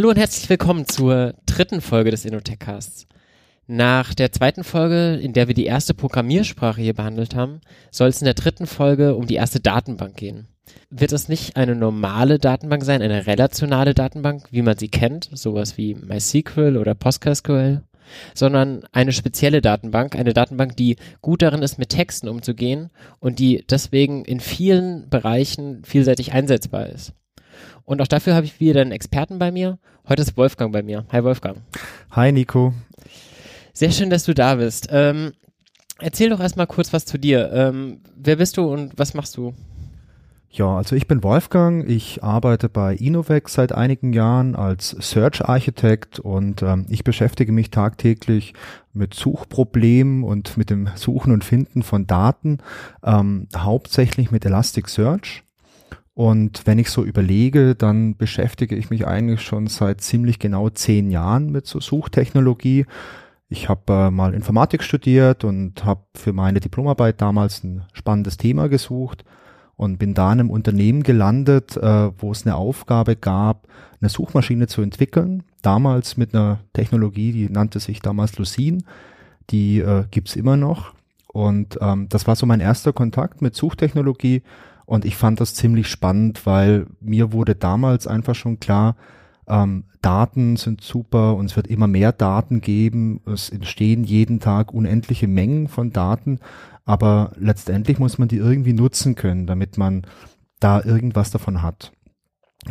Hallo und herzlich willkommen zur dritten Folge des Innotech-Casts. Nach der zweiten Folge, in der wir die erste Programmiersprache hier behandelt haben, soll es in der dritten Folge um die erste Datenbank gehen. Wird es nicht eine normale Datenbank sein, eine relationale Datenbank, wie man sie kennt, sowas wie MySQL oder PostgreSQL, sondern eine spezielle Datenbank, eine Datenbank, die gut darin ist, mit Texten umzugehen und die deswegen in vielen Bereichen vielseitig einsetzbar ist. Und auch dafür habe ich wieder einen Experten bei mir. Heute ist Wolfgang bei mir. Hi Wolfgang. Hi Nico. Sehr schön, dass du da bist. Ähm, erzähl doch erstmal kurz was zu dir. Ähm, wer bist du und was machst du? Ja, also ich bin Wolfgang. Ich arbeite bei Innovex seit einigen Jahren als Search Architect und ähm, ich beschäftige mich tagtäglich mit Suchproblemen und mit dem Suchen und Finden von Daten, ähm, hauptsächlich mit Elasticsearch. Und wenn ich so überlege, dann beschäftige ich mich eigentlich schon seit ziemlich genau zehn Jahren mit so Suchtechnologie. Ich habe äh, mal Informatik studiert und habe für meine Diplomarbeit damals ein spannendes Thema gesucht und bin da in einem Unternehmen gelandet, äh, wo es eine Aufgabe gab, eine Suchmaschine zu entwickeln. Damals mit einer Technologie, die nannte sich damals Lucene. Die äh, gibt's immer noch. Und ähm, das war so mein erster Kontakt mit Suchtechnologie und ich fand das ziemlich spannend, weil mir wurde damals einfach schon klar, ähm, Daten sind super und es wird immer mehr Daten geben. Es entstehen jeden Tag unendliche Mengen von Daten, aber letztendlich muss man die irgendwie nutzen können, damit man da irgendwas davon hat.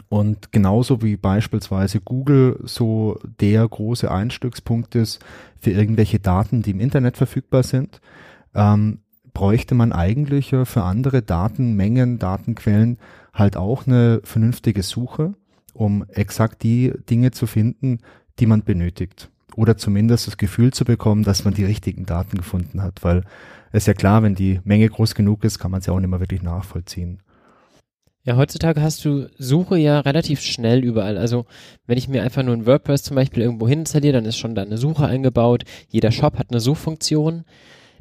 Und genauso wie beispielsweise Google so der große Einstiegspunkt ist für irgendwelche Daten, die im Internet verfügbar sind, ähm, bräuchte man eigentlich für andere Datenmengen, Datenquellen halt auch eine vernünftige Suche, um exakt die Dinge zu finden, die man benötigt. Oder zumindest das Gefühl zu bekommen, dass man die richtigen Daten gefunden hat, weil es ja klar, wenn die Menge groß genug ist, kann man es ja auch nicht mehr wirklich nachvollziehen. Ja, heutzutage hast du Suche ja relativ schnell überall. Also wenn ich mir einfach nur ein WordPress zum Beispiel irgendwo installiere, dann ist schon da eine Suche eingebaut. Jeder Shop hat eine Suchfunktion.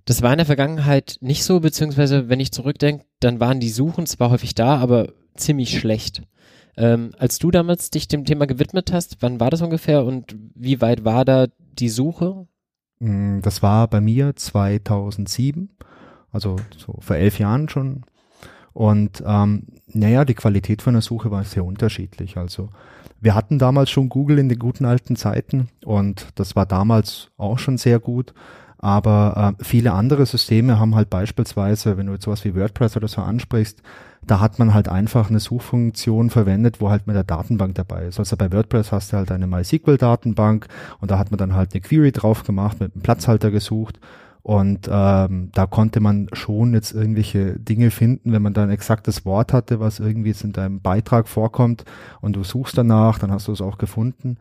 Das war in der Vergangenheit nicht so, beziehungsweise wenn ich zurückdenke, dann waren die Suchen zwar häufig da, aber ziemlich schlecht. Ähm, als du damals dich dem Thema gewidmet hast, wann war das ungefähr und wie weit war da die Suche? Mm, das war bei mir 2007, also so vor elf Jahren schon. Und ähm, naja, die Qualität von der Suche war sehr unterschiedlich. Also wir hatten damals schon Google in den guten alten Zeiten und das war damals auch schon sehr gut. Aber äh, viele andere Systeme haben halt beispielsweise, wenn du jetzt sowas wie WordPress oder so ansprichst, da hat man halt einfach eine Suchfunktion verwendet, wo halt mit der Datenbank dabei ist. Also bei WordPress hast du halt eine MySQL-Datenbank und da hat man dann halt eine Query drauf gemacht, mit einem Platzhalter gesucht und ähm, da konnte man schon jetzt irgendwelche Dinge finden, wenn man da ein exaktes Wort hatte, was irgendwie jetzt in deinem Beitrag vorkommt und du suchst danach, dann hast du es auch gefunden.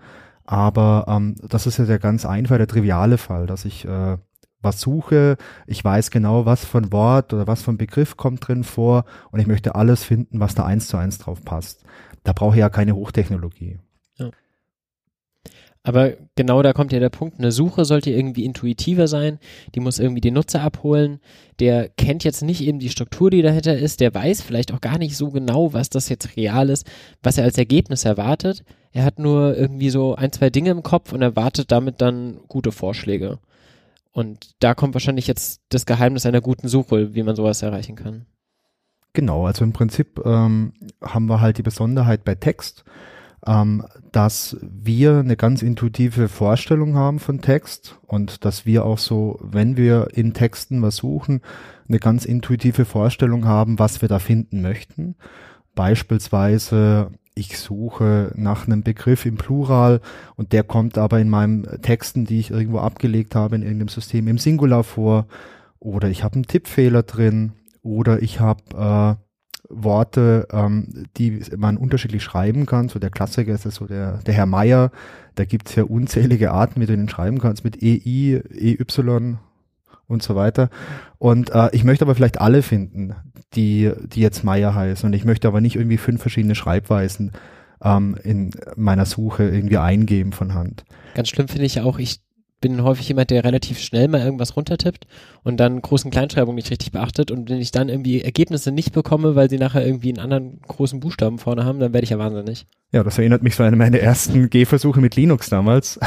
Aber ähm, das ist ja der ganz einfache, der triviale Fall, dass ich äh, was suche, ich weiß genau, was von Wort oder was von Begriff kommt drin vor und ich möchte alles finden, was da eins zu eins drauf passt. Da brauche ich ja keine Hochtechnologie. Ja. Aber genau da kommt ja der Punkt, eine Suche sollte irgendwie intuitiver sein, die muss irgendwie den Nutzer abholen, der kennt jetzt nicht eben die Struktur, die dahinter ist, der weiß vielleicht auch gar nicht so genau, was das jetzt real ist, was er als Ergebnis erwartet. Er hat nur irgendwie so ein, zwei Dinge im Kopf und erwartet damit dann gute Vorschläge. Und da kommt wahrscheinlich jetzt das Geheimnis einer guten Suche, wie man sowas erreichen kann. Genau, also im Prinzip ähm, haben wir halt die Besonderheit bei Text, ähm, dass wir eine ganz intuitive Vorstellung haben von Text und dass wir auch so, wenn wir in Texten was suchen, eine ganz intuitive Vorstellung haben, was wir da finden möchten. Beispielsweise ich suche nach einem Begriff im Plural und der kommt aber in meinen Texten, die ich irgendwo abgelegt habe in irgendeinem System im Singular vor. oder ich habe einen Tippfehler drin oder ich habe äh, Worte, ähm, die man unterschiedlich schreiben kann. So der Klassiker ist so der, der Herr Meier. Da gibt es ja unzählige Arten, wie du den schreiben kannst, mit EI, EY und so weiter. Und äh, ich möchte aber vielleicht alle finden, die, die jetzt Meier heißen. Und ich möchte aber nicht irgendwie fünf verschiedene Schreibweisen ähm, in meiner Suche irgendwie eingeben von Hand. Ganz schlimm finde ich auch, ich bin häufig jemand, der relativ schnell mal irgendwas runtertippt und dann großen Kleinschreibung nicht richtig beachtet und wenn ich dann irgendwie Ergebnisse nicht bekomme, weil sie nachher irgendwie einen anderen großen Buchstaben vorne haben, dann werde ich ja wahnsinnig. Ja, das erinnert mich so an meine ersten Gehversuche mit Linux damals,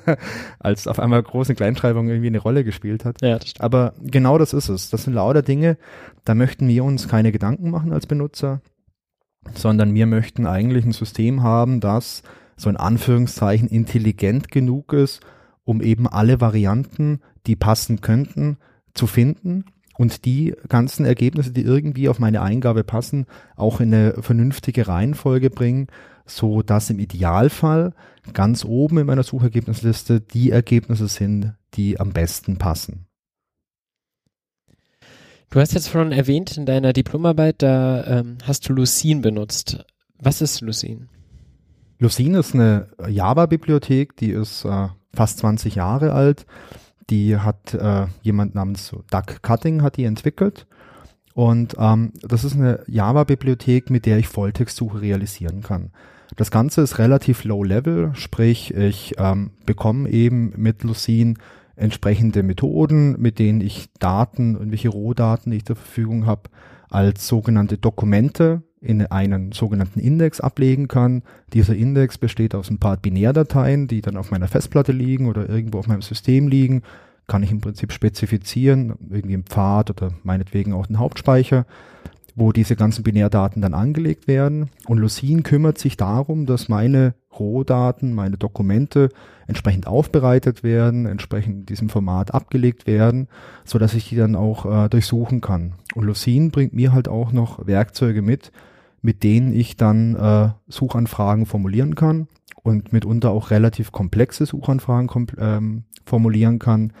als auf einmal große Kleinschreibung irgendwie eine Rolle gespielt hat. Ja, das stimmt. Aber genau das ist es. Das sind lauter Dinge, da möchten wir uns keine Gedanken machen als Benutzer, sondern wir möchten eigentlich ein System haben, das so in Anführungszeichen intelligent genug ist, um eben alle Varianten, die passen könnten, zu finden und die ganzen Ergebnisse, die irgendwie auf meine Eingabe passen, auch in eine vernünftige Reihenfolge bringen, so dass im Idealfall ganz oben in meiner Suchergebnisliste die Ergebnisse sind, die am besten passen. Du hast jetzt schon erwähnt in deiner Diplomarbeit, da ähm, hast du Lucene benutzt. Was ist Lucene? Lucene ist eine Java-Bibliothek, die ist äh, fast 20 Jahre alt. Die hat äh, jemand namens Doug Cutting hat die entwickelt. Und ähm, das ist eine Java-Bibliothek, mit der ich Volltextsuche realisieren kann. Das Ganze ist relativ low-level, sprich ich ähm, bekomme eben mit Lucene entsprechende Methoden, mit denen ich Daten und welche Rohdaten ich zur Verfügung habe, als sogenannte Dokumente in einen sogenannten Index ablegen kann. Dieser Index besteht aus ein paar Binärdateien, die dann auf meiner Festplatte liegen oder irgendwo auf meinem System liegen. Kann ich im Prinzip spezifizieren, irgendwie im Pfad oder meinetwegen auch den Hauptspeicher, wo diese ganzen Binärdaten dann angelegt werden. Und Lucene kümmert sich darum, dass meine Rohdaten, meine Dokumente entsprechend aufbereitet werden, entsprechend in diesem Format abgelegt werden, so dass ich die dann auch äh, durchsuchen kann. Und Lucene bringt mir halt auch noch Werkzeuge mit, mit denen ich dann äh, Suchanfragen formulieren kann und mitunter auch relativ komplexe Suchanfragen ähm, formulieren kann,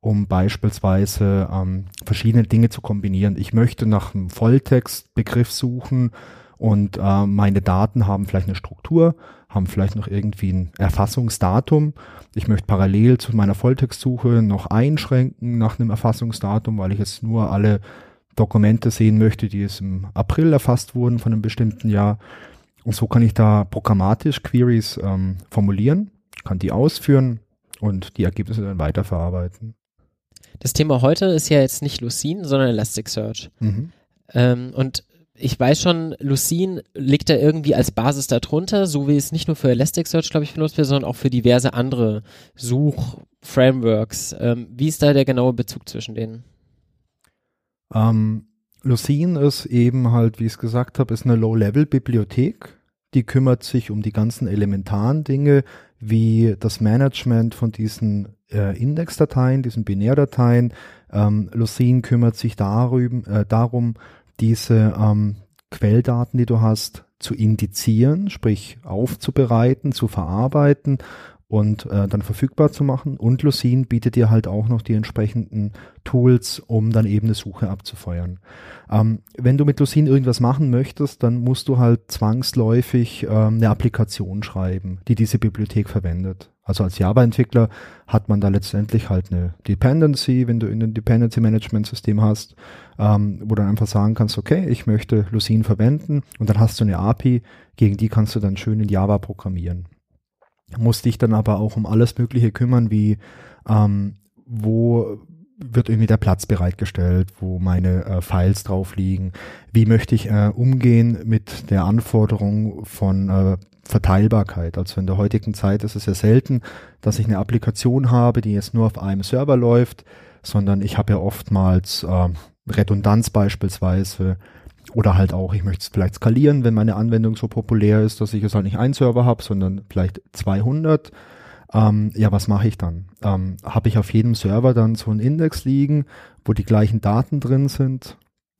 um beispielsweise ähm, verschiedene Dinge zu kombinieren. Ich möchte nach einem Volltextbegriff suchen und äh, meine Daten haben vielleicht eine Struktur, haben vielleicht noch irgendwie ein Erfassungsdatum. Ich möchte parallel zu meiner Volltextsuche noch einschränken nach einem Erfassungsdatum, weil ich jetzt nur alle Dokumente sehen möchte, die es im April erfasst wurden von einem bestimmten Jahr. Und so kann ich da programmatisch Queries ähm, formulieren, kann die ausführen und die Ergebnisse dann weiterverarbeiten. Das Thema heute ist ja jetzt nicht Lucene, sondern Elasticsearch. Mhm. Ähm, und ich weiß schon, Lucene liegt da irgendwie als Basis darunter, so wie es nicht nur für Elasticsearch, glaube ich, benutzt wird, sondern auch für diverse andere Such-Frameworks. Ähm, wie ist da der genaue Bezug zwischen denen? Ähm, Lucene ist eben halt, wie ich es gesagt habe, ist eine Low-Level-Bibliothek. Die kümmert sich um die ganzen elementaren Dinge, wie das Management von diesen äh, Indexdateien, diesen Binärdateien. Ähm, Lucene kümmert sich darüber, äh, darum, diese ähm, Quelldaten, die du hast, zu indizieren, sprich aufzubereiten, zu verarbeiten und äh, dann verfügbar zu machen. Und Lucene bietet dir halt auch noch die entsprechenden Tools, um dann eben eine Suche abzufeuern. Ähm, wenn du mit Lucene irgendwas machen möchtest, dann musst du halt zwangsläufig ähm, eine Applikation schreiben, die diese Bibliothek verwendet. Also als Java-Entwickler hat man da letztendlich halt eine Dependency, wenn du in ein Dependency Management System hast, ähm, wo du dann einfach sagen kannst, okay, ich möchte Lucene verwenden und dann hast du eine API, gegen die kannst du dann schön in Java programmieren musste ich dann aber auch um alles Mögliche kümmern, wie ähm, wo wird irgendwie der Platz bereitgestellt, wo meine äh, Files drauf liegen, wie möchte ich äh, umgehen mit der Anforderung von äh, Verteilbarkeit. Also in der heutigen Zeit ist es ja selten, dass ich eine Applikation habe, die jetzt nur auf einem Server läuft, sondern ich habe ja oftmals äh, Redundanz beispielsweise oder halt auch, ich möchte es vielleicht skalieren, wenn meine Anwendung so populär ist, dass ich es halt nicht einen Server habe, sondern vielleicht 200. Ähm, ja, was mache ich dann? Ähm, habe ich auf jedem Server dann so einen Index liegen, wo die gleichen Daten drin sind?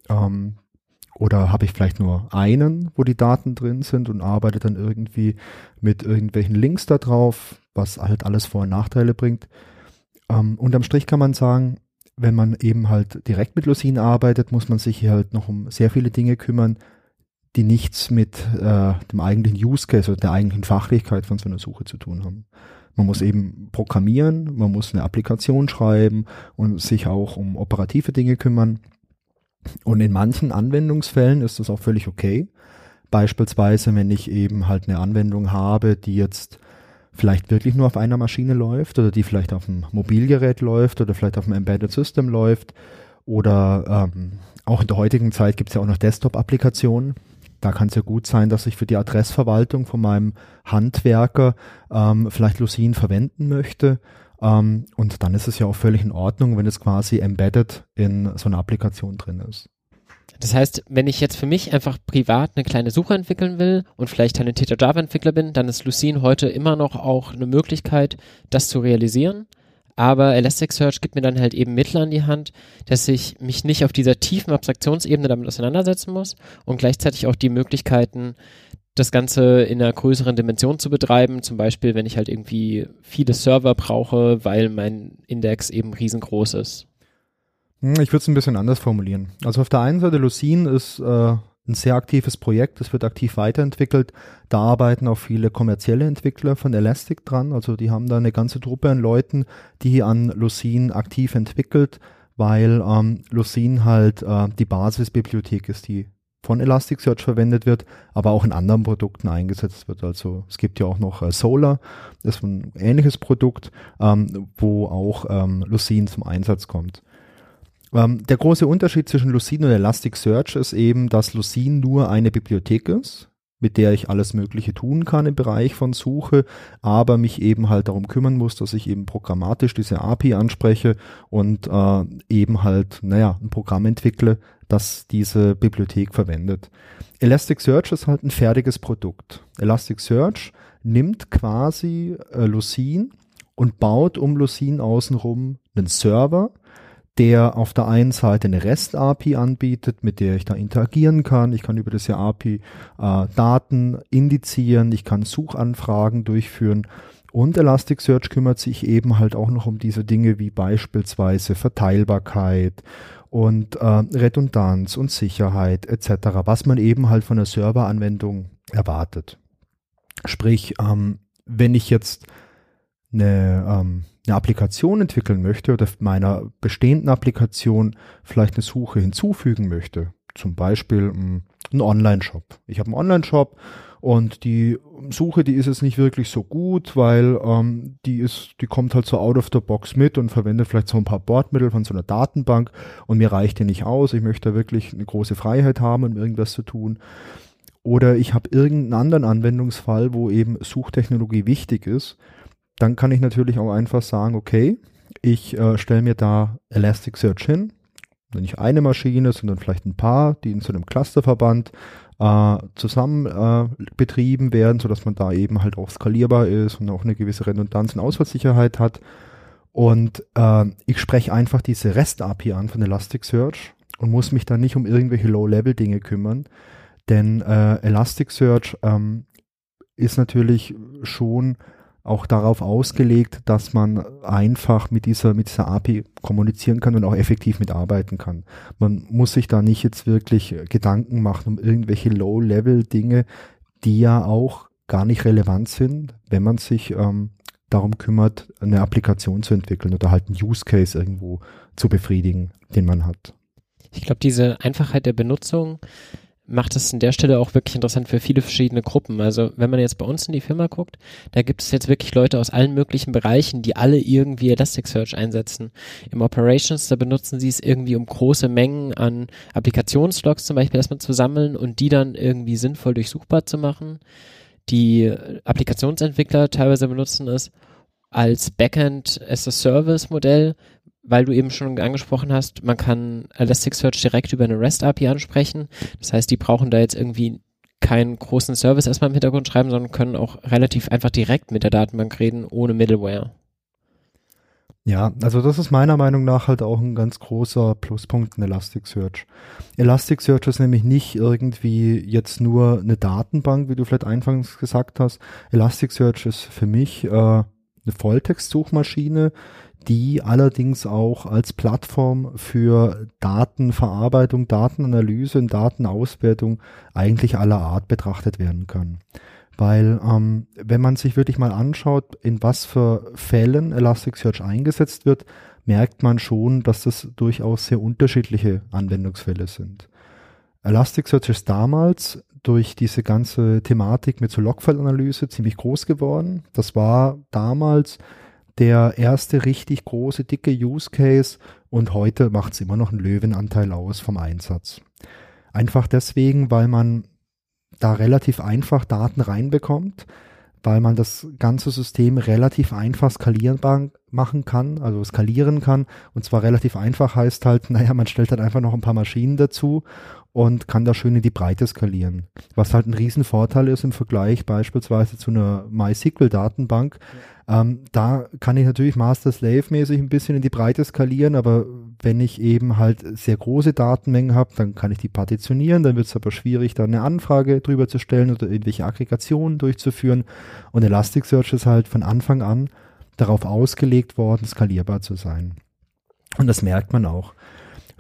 Ähm, oder habe ich vielleicht nur einen, wo die Daten drin sind und arbeite dann irgendwie mit irgendwelchen Links da drauf, was halt alles Vor- und Nachteile bringt? Ähm, unterm Strich kann man sagen, wenn man eben halt direkt mit Lucene arbeitet, muss man sich hier halt noch um sehr viele Dinge kümmern, die nichts mit äh, dem eigentlichen Use Case oder der eigentlichen Fachlichkeit von so einer Suche zu tun haben. Man muss eben programmieren, man muss eine Applikation schreiben und sich auch um operative Dinge kümmern. Und in manchen Anwendungsfällen ist das auch völlig okay. Beispielsweise, wenn ich eben halt eine Anwendung habe, die jetzt vielleicht wirklich nur auf einer Maschine läuft oder die vielleicht auf einem Mobilgerät läuft oder vielleicht auf einem Embedded System läuft oder ähm, auch in der heutigen Zeit gibt es ja auch noch Desktop-Applikationen. Da kann es ja gut sein, dass ich für die Adressverwaltung von meinem Handwerker ähm, vielleicht Lucene verwenden möchte. Ähm, und dann ist es ja auch völlig in Ordnung, wenn es quasi embedded in so einer Applikation drin ist. Das heißt, wenn ich jetzt für mich einfach privat eine kleine Suche entwickeln will und vielleicht talentierter Java-Entwickler bin, dann ist Lucene heute immer noch auch eine Möglichkeit, das zu realisieren. Aber Elasticsearch gibt mir dann halt eben Mittel an die Hand, dass ich mich nicht auf dieser tiefen Abstraktionsebene damit auseinandersetzen muss und gleichzeitig auch die Möglichkeiten, das Ganze in einer größeren Dimension zu betreiben. Zum Beispiel, wenn ich halt irgendwie viele Server brauche, weil mein Index eben riesengroß ist. Hm, ich würde es ein bisschen anders formulieren. Also auf der einen Seite Lucene ist äh, ein sehr aktives Projekt, es wird aktiv weiterentwickelt. Da arbeiten auch viele kommerzielle Entwickler von Elastic dran. Also die haben da eine ganze Truppe an Leuten, die an Lucene aktiv entwickelt, weil ähm, Lucene halt äh, die Basisbibliothek ist, die von Elasticsearch verwendet wird, aber auch in anderen Produkten eingesetzt wird. Also es gibt ja auch noch äh, Solar, das ist ein ähnliches Produkt, ähm, wo auch ähm, Lucene zum Einsatz kommt. Ähm, der große Unterschied zwischen Lucene und Elasticsearch ist eben, dass Lucene nur eine Bibliothek ist, mit der ich alles Mögliche tun kann im Bereich von Suche, aber mich eben halt darum kümmern muss, dass ich eben programmatisch diese API anspreche und äh, eben halt, naja, ein Programm entwickle, das diese Bibliothek verwendet. Elasticsearch ist halt ein fertiges Produkt. Elasticsearch nimmt quasi äh, Lucene und baut um Lucene außenrum einen Server, der auf der einen Seite eine REST-API anbietet, mit der ich da interagieren kann. Ich kann über diese API äh, Daten indizieren, ich kann Suchanfragen durchführen. Und Elasticsearch kümmert sich eben halt auch noch um diese Dinge wie beispielsweise Verteilbarkeit und äh, Redundanz und Sicherheit etc., was man eben halt von der Serveranwendung erwartet. Sprich, ähm, wenn ich jetzt eine ähm, eine Applikation entwickeln möchte oder meiner bestehenden Applikation vielleicht eine Suche hinzufügen möchte, zum Beispiel hm, ein Online-Shop. Ich habe einen Online-Shop und die Suche, die ist jetzt nicht wirklich so gut, weil ähm, die ist, die kommt halt so out of the box mit und verwendet vielleicht so ein paar Bordmittel von so einer Datenbank und mir reicht die nicht aus. Ich möchte wirklich eine große Freiheit haben, um irgendwas zu tun. Oder ich habe irgendeinen anderen Anwendungsfall, wo eben Suchtechnologie wichtig ist dann kann ich natürlich auch einfach sagen, okay, ich äh, stelle mir da Elasticsearch hin, nicht eine Maschine, sondern vielleicht ein paar, die in so einem Clusterverband äh, zusammen äh, betrieben werden, sodass man da eben halt auch skalierbar ist und auch eine gewisse Redundanz und Ausfallsicherheit hat. Und äh, ich spreche einfach diese REST-API an von Elasticsearch und muss mich dann nicht um irgendwelche Low-Level-Dinge kümmern, denn äh, Elasticsearch ähm, ist natürlich schon auch darauf ausgelegt, dass man einfach mit dieser, mit dieser API kommunizieren kann und auch effektiv mitarbeiten kann. Man muss sich da nicht jetzt wirklich Gedanken machen um irgendwelche Low-Level-Dinge, die ja auch gar nicht relevant sind, wenn man sich ähm, darum kümmert, eine Applikation zu entwickeln oder halt einen Use Case irgendwo zu befriedigen, den man hat. Ich glaube, diese Einfachheit der Benutzung macht es an der Stelle auch wirklich interessant für viele verschiedene Gruppen. Also wenn man jetzt bei uns in die Firma guckt, da gibt es jetzt wirklich Leute aus allen möglichen Bereichen, die alle irgendwie Elasticsearch einsetzen. Im Operations, da benutzen sie es irgendwie, um große Mengen an Applikationslogs zum Beispiel erstmal zu sammeln und die dann irgendwie sinnvoll durchsuchbar zu machen. Die Applikationsentwickler teilweise benutzen es als Backend as a Service Modell, weil du eben schon angesprochen hast, man kann Elasticsearch direkt über eine REST API ansprechen. Das heißt, die brauchen da jetzt irgendwie keinen großen Service erstmal im Hintergrund schreiben, sondern können auch relativ einfach direkt mit der Datenbank reden, ohne Middleware. Ja, also das ist meiner Meinung nach halt auch ein ganz großer Pluspunkt in Elasticsearch. Elasticsearch ist nämlich nicht irgendwie jetzt nur eine Datenbank, wie du vielleicht anfangs gesagt hast. Elasticsearch ist für mich äh, eine Volltext-Suchmaschine, die allerdings auch als Plattform für Datenverarbeitung, Datenanalyse und Datenauswertung eigentlich aller Art betrachtet werden kann. Weil ähm, wenn man sich wirklich mal anschaut, in was für Fällen Elasticsearch eingesetzt wird, merkt man schon, dass das durchaus sehr unterschiedliche Anwendungsfälle sind. Elasticsearch ist damals durch diese ganze Thematik mit so Logfile-Analyse ziemlich groß geworden. Das war damals der erste richtig große, dicke Use Case und heute macht es immer noch einen Löwenanteil aus vom Einsatz. Einfach deswegen, weil man da relativ einfach Daten reinbekommt, weil man das ganze System relativ einfach skalierbar machen kann, also skalieren kann. Und zwar relativ einfach heißt halt, naja, man stellt halt einfach noch ein paar Maschinen dazu und kann da schön in die Breite skalieren. Was halt ein Riesenvorteil ist im Vergleich beispielsweise zu einer MySQL-Datenbank. Ja. Ähm, da kann ich natürlich Master-Slave-mäßig ein bisschen in die Breite skalieren, aber wenn ich eben halt sehr große Datenmengen habe, dann kann ich die partitionieren, dann wird es aber schwierig, da eine Anfrage drüber zu stellen oder irgendwelche Aggregationen durchzuführen. Und Elasticsearch ist halt von Anfang an darauf ausgelegt worden, skalierbar zu sein. Und das merkt man auch.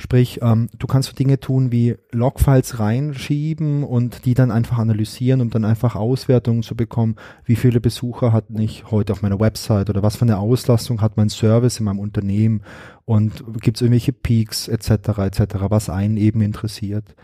Sprich, ähm, du kannst so Dinge tun wie Logfiles reinschieben und die dann einfach analysieren, um dann einfach Auswertungen zu bekommen, wie viele Besucher hat ich heute auf meiner Website oder was für eine Auslastung hat mein Service in meinem Unternehmen und gibt es irgendwelche Peaks etc. etc., was einen eben interessiert.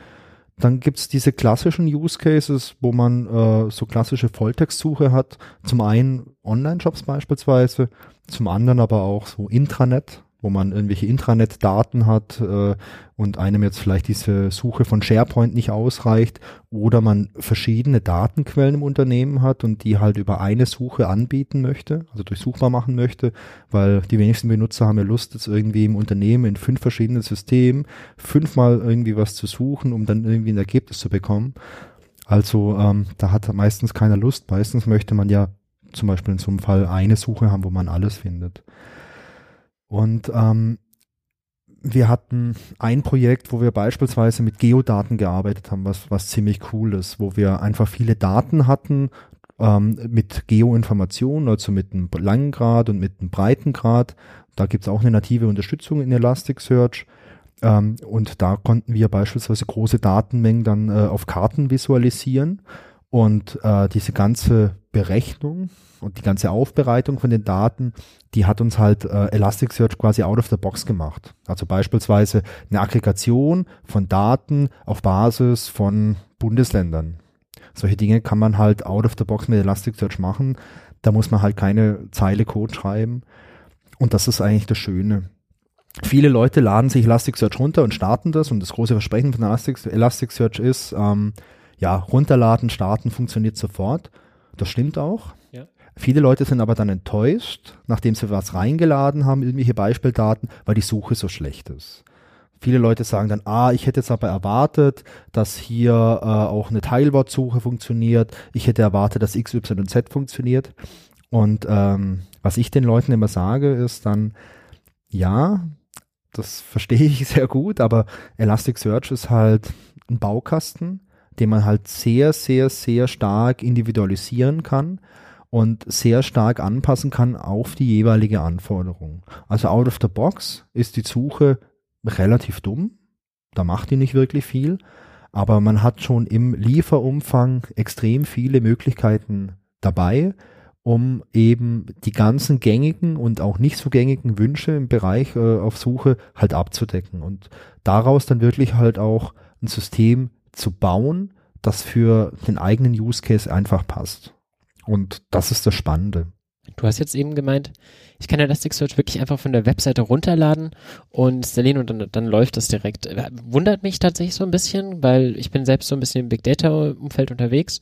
Dann gibt's diese klassischen Use Cases, wo man äh, so klassische Volltextsuche hat. Zum einen Online-Shops beispielsweise, zum anderen aber auch so Intranet, wo man irgendwelche Intranet-Daten hat äh, und einem jetzt vielleicht diese Suche von SharePoint nicht ausreicht oder man verschiedene Datenquellen im Unternehmen hat und die halt über eine Suche anbieten möchte, also durchsuchbar machen möchte, weil die wenigsten Benutzer haben ja Lust, jetzt irgendwie im Unternehmen in fünf verschiedenen Systemen fünfmal irgendwie was zu suchen, um dann irgendwie ein Ergebnis zu bekommen. Also ähm, da hat meistens keiner Lust. Meistens möchte man ja zum Beispiel in so einem Fall eine Suche haben, wo man alles findet. Und ähm, wir hatten ein Projekt, wo wir beispielsweise mit Geodaten gearbeitet haben, was, was ziemlich cool ist, wo wir einfach viele Daten hatten ähm, mit Geoinformationen, also mit einem langen Grad und mit einem breiten Grad. Da gibt's auch eine native Unterstützung in Elasticsearch. Ähm, und da konnten wir beispielsweise große Datenmengen dann äh, auf Karten visualisieren. Und äh, diese ganze Berechnung und die ganze Aufbereitung von den Daten, die hat uns halt äh, Elasticsearch quasi out of the box gemacht. Also beispielsweise eine Aggregation von Daten auf Basis von Bundesländern. Solche Dinge kann man halt out of the box mit Elasticsearch machen. Da muss man halt keine Zeile Code schreiben. Und das ist eigentlich das Schöne. Viele Leute laden sich Elasticsearch runter und starten das. Und das große Versprechen von Elasticsearch ist, ähm, ja, runterladen, starten funktioniert sofort. Das stimmt auch. Ja. Viele Leute sind aber dann enttäuscht, nachdem sie was reingeladen haben, irgendwelche Beispieldaten, weil die Suche so schlecht ist. Viele Leute sagen dann, ah, ich hätte jetzt aber erwartet, dass hier äh, auch eine Teilwortsuche funktioniert. Ich hätte erwartet, dass X, Y und Z funktioniert. Und ähm, was ich den Leuten immer sage, ist dann, ja, das verstehe ich sehr gut, aber Elasticsearch ist halt ein Baukasten den man halt sehr, sehr, sehr stark individualisieren kann und sehr stark anpassen kann auf die jeweilige Anforderung. Also out of the box ist die Suche relativ dumm. Da macht die nicht wirklich viel. Aber man hat schon im Lieferumfang extrem viele Möglichkeiten dabei, um eben die ganzen gängigen und auch nicht so gängigen Wünsche im Bereich äh, auf Suche halt abzudecken und daraus dann wirklich halt auch ein System zu bauen, das für den eigenen Use Case einfach passt. Und das ist das Spannende. Du hast jetzt eben gemeint, ich kann Elasticsearch wirklich einfach von der Webseite runterladen und installieren und dann, dann läuft das direkt. Wundert mich tatsächlich so ein bisschen, weil ich bin selbst so ein bisschen im Big Data Umfeld unterwegs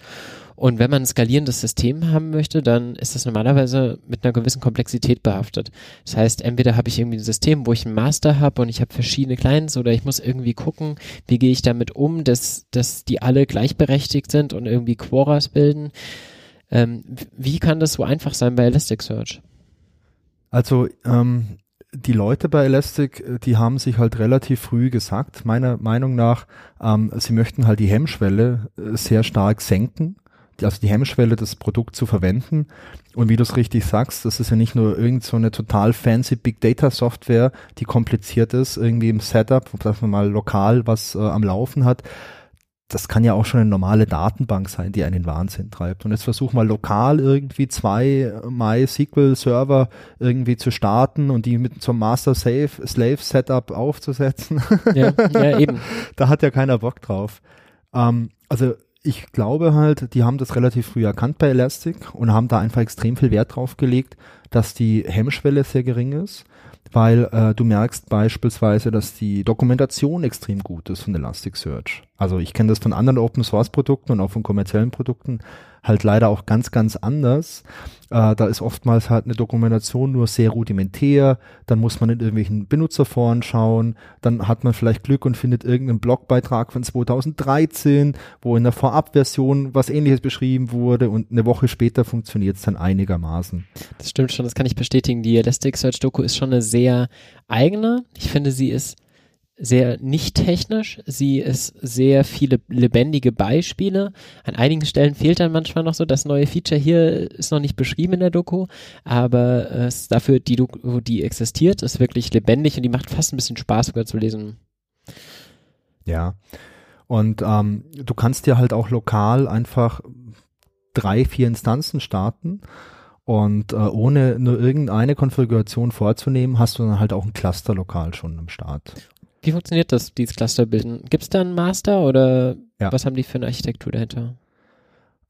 und wenn man ein skalierendes System haben möchte, dann ist das normalerweise mit einer gewissen Komplexität behaftet. Das heißt, entweder habe ich irgendwie ein System, wo ich einen Master habe und ich habe verschiedene Clients oder ich muss irgendwie gucken, wie gehe ich damit um, dass, dass die alle gleichberechtigt sind und irgendwie Quoras bilden. Ähm, wie kann das so einfach sein bei Elasticsearch? Also ähm, die Leute bei Elastic, äh, die haben sich halt relativ früh gesagt, meiner Meinung nach, ähm, sie möchten halt die Hemmschwelle äh, sehr stark senken also die Hemmschwelle, das Produkt zu verwenden. Und wie du es richtig sagst, das ist ja nicht nur irgend so eine total fancy Big Data Software, die kompliziert ist, irgendwie im Setup, dass man mal lokal was äh, am Laufen hat. Das kann ja auch schon eine normale Datenbank sein, die einen Wahnsinn treibt. Und jetzt versuch mal lokal irgendwie zwei MySQL-Server irgendwie zu starten und die mit so einem Master-Slave-Setup aufzusetzen. Ja, ja, eben. da hat ja keiner Bock drauf. Ähm, also ich glaube halt, die haben das relativ früh erkannt bei Elastic und haben da einfach extrem viel Wert drauf gelegt, dass die Hemmschwelle sehr gering ist, weil äh, du merkst beispielsweise, dass die Dokumentation extrem gut ist von Elasticsearch. Also ich kenne das von anderen Open Source Produkten und auch von kommerziellen Produkten halt leider auch ganz, ganz anders. Äh, da ist oftmals halt eine Dokumentation nur sehr rudimentär, dann muss man in irgendwelchen Benutzerforen schauen, dann hat man vielleicht Glück und findet irgendeinen Blogbeitrag von 2013, wo in der Vorabversion was ähnliches beschrieben wurde und eine Woche später funktioniert es dann einigermaßen. Das stimmt schon, das kann ich bestätigen. Die Elasticsearch-Doku ist schon eine sehr eigene. Ich finde, sie ist sehr nicht technisch. Sie ist sehr viele lebendige Beispiele. An einigen Stellen fehlt dann manchmal noch so das neue Feature. Hier ist noch nicht beschrieben in der Doku, aber es dafür, die Doku, die existiert, ist wirklich lebendig und die macht fast ein bisschen Spaß sogar zu lesen. Ja. Und ähm, du kannst dir halt auch lokal einfach drei, vier Instanzen starten. Und äh, ohne nur irgendeine Konfiguration vorzunehmen, hast du dann halt auch ein Cluster lokal schon am Start. Wie funktioniert das, dieses Clusterbilden? Gibt es da einen Master oder ja. was haben die für eine Architektur dahinter?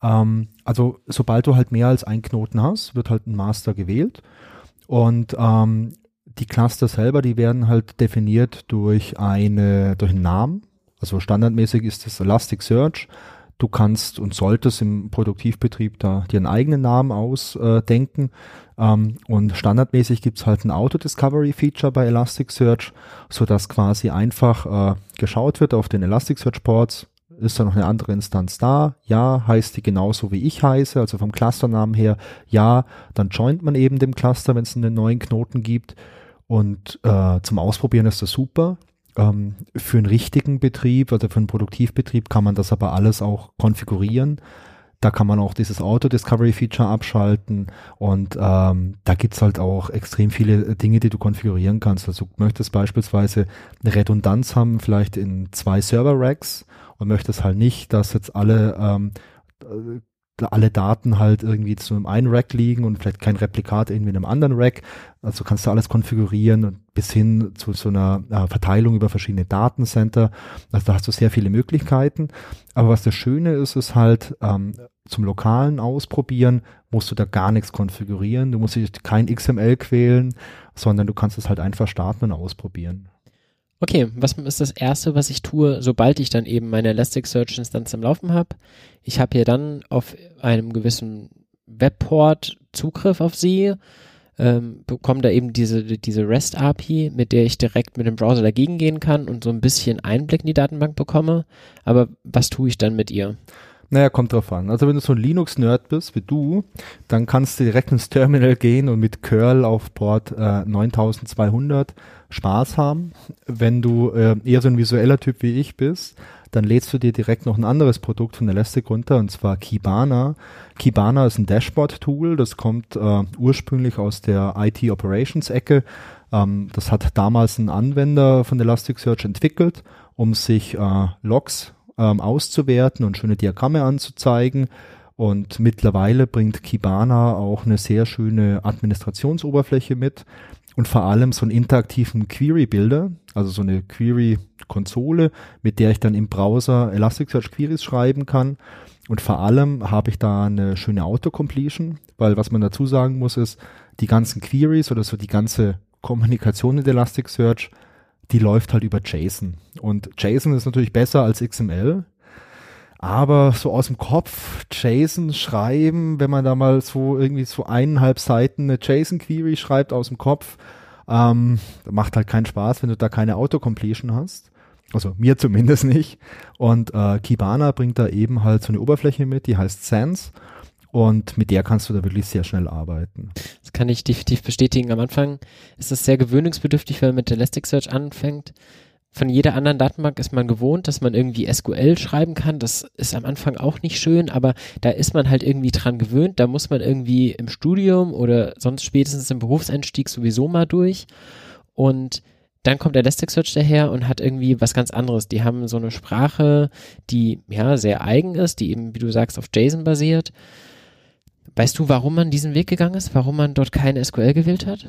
Ähm, also sobald du halt mehr als einen Knoten hast, wird halt ein Master gewählt und ähm, die Cluster selber, die werden halt definiert durch eine durch einen Namen. Also standardmäßig ist das Elasticsearch. Du kannst und solltest im Produktivbetrieb da dir einen eigenen Namen ausdenken. Ähm, und standardmäßig gibt's halt ein Auto-Discovery-Feature bei Elasticsearch, so dass quasi einfach äh, geschaut wird auf den Elasticsearch-Ports, ist da noch eine andere Instanz da? Ja, heißt die genauso wie ich heiße, also vom Clusternamen her, ja, dann joint man eben dem Cluster, wenn es einen neuen Knoten gibt. Und äh, zum Ausprobieren ist das super. Ähm, für einen richtigen Betrieb, also für einen Produktivbetrieb kann man das aber alles auch konfigurieren. Da kann man auch dieses Auto-Discovery-Feature abschalten und ähm, da gibt's halt auch extrem viele Dinge, die du konfigurieren kannst. Also du möchtest beispielsweise eine Redundanz haben, vielleicht in zwei Server-Racks und möchtest halt nicht, dass jetzt alle ähm, alle Daten halt irgendwie zu einem einen Rack liegen und vielleicht kein Replikat irgendwie in einem anderen Rack. Also kannst du alles konfigurieren bis hin zu so einer äh, Verteilung über verschiedene Datencenter. Also da hast du sehr viele Möglichkeiten. Aber was das Schöne ist, ist halt ähm, zum lokalen Ausprobieren musst du da gar nichts konfigurieren. Du musst dich kein XML quälen, sondern du kannst es halt einfach starten und ausprobieren. Okay, was ist das Erste, was ich tue, sobald ich dann eben meine Elasticsearch-Instanz am Laufen habe? Ich habe hier dann auf einem gewissen Webport Zugriff auf sie, ähm, bekomme da eben diese, diese REST-API, mit der ich direkt mit dem Browser dagegen gehen kann und so ein bisschen Einblick in die Datenbank bekomme. Aber was tue ich dann mit ihr? Naja, kommt drauf an. Also wenn du so ein Linux-Nerd bist wie du, dann kannst du direkt ins Terminal gehen und mit curl auf Port äh, 9200 Spaß haben. Wenn du äh, eher so ein visueller Typ wie ich bist, dann lädst du dir direkt noch ein anderes Produkt von Elastic runter, und zwar Kibana. Kibana ist ein Dashboard-Tool, das kommt äh, ursprünglich aus der IT-Operations-Ecke. Ähm, das hat damals ein Anwender von Elasticsearch entwickelt, um sich äh, Logs ähm, auszuwerten und schöne Diagramme anzuzeigen. Und mittlerweile bringt Kibana auch eine sehr schöne Administrationsoberfläche mit und vor allem so einen interaktiven Query-Builder, also so eine Query-Konsole, mit der ich dann im Browser Elasticsearch Queries schreiben kann. Und vor allem habe ich da eine schöne Autocompletion, weil was man dazu sagen muss ist, die ganzen Queries oder so die ganze Kommunikation in Elasticsearch die läuft halt über JSON. Und JSON ist natürlich besser als XML. Aber so aus dem Kopf JSON schreiben, wenn man da mal so irgendwie so eineinhalb Seiten eine JSON-Query schreibt aus dem Kopf, ähm, macht halt keinen Spaß, wenn du da keine Autocompletion hast. Also mir zumindest nicht. Und äh, Kibana bringt da eben halt so eine Oberfläche mit, die heißt Sense. Und mit der kannst du da wirklich sehr schnell arbeiten. Das kann ich definitiv bestätigen. Am Anfang ist es sehr gewöhnungsbedürftig, wenn man mit Elasticsearch anfängt, von jeder anderen Datenbank ist man gewohnt, dass man irgendwie SQL schreiben kann. Das ist am Anfang auch nicht schön, aber da ist man halt irgendwie dran gewöhnt. Da muss man irgendwie im Studium oder sonst spätestens im Berufseinstieg sowieso mal durch. Und dann kommt Elasticsearch daher und hat irgendwie was ganz anderes. Die haben so eine Sprache, die ja sehr eigen ist, die eben, wie du sagst, auf JSON basiert. Weißt du, warum man diesen Weg gegangen ist? Warum man dort kein SQL gewählt hat?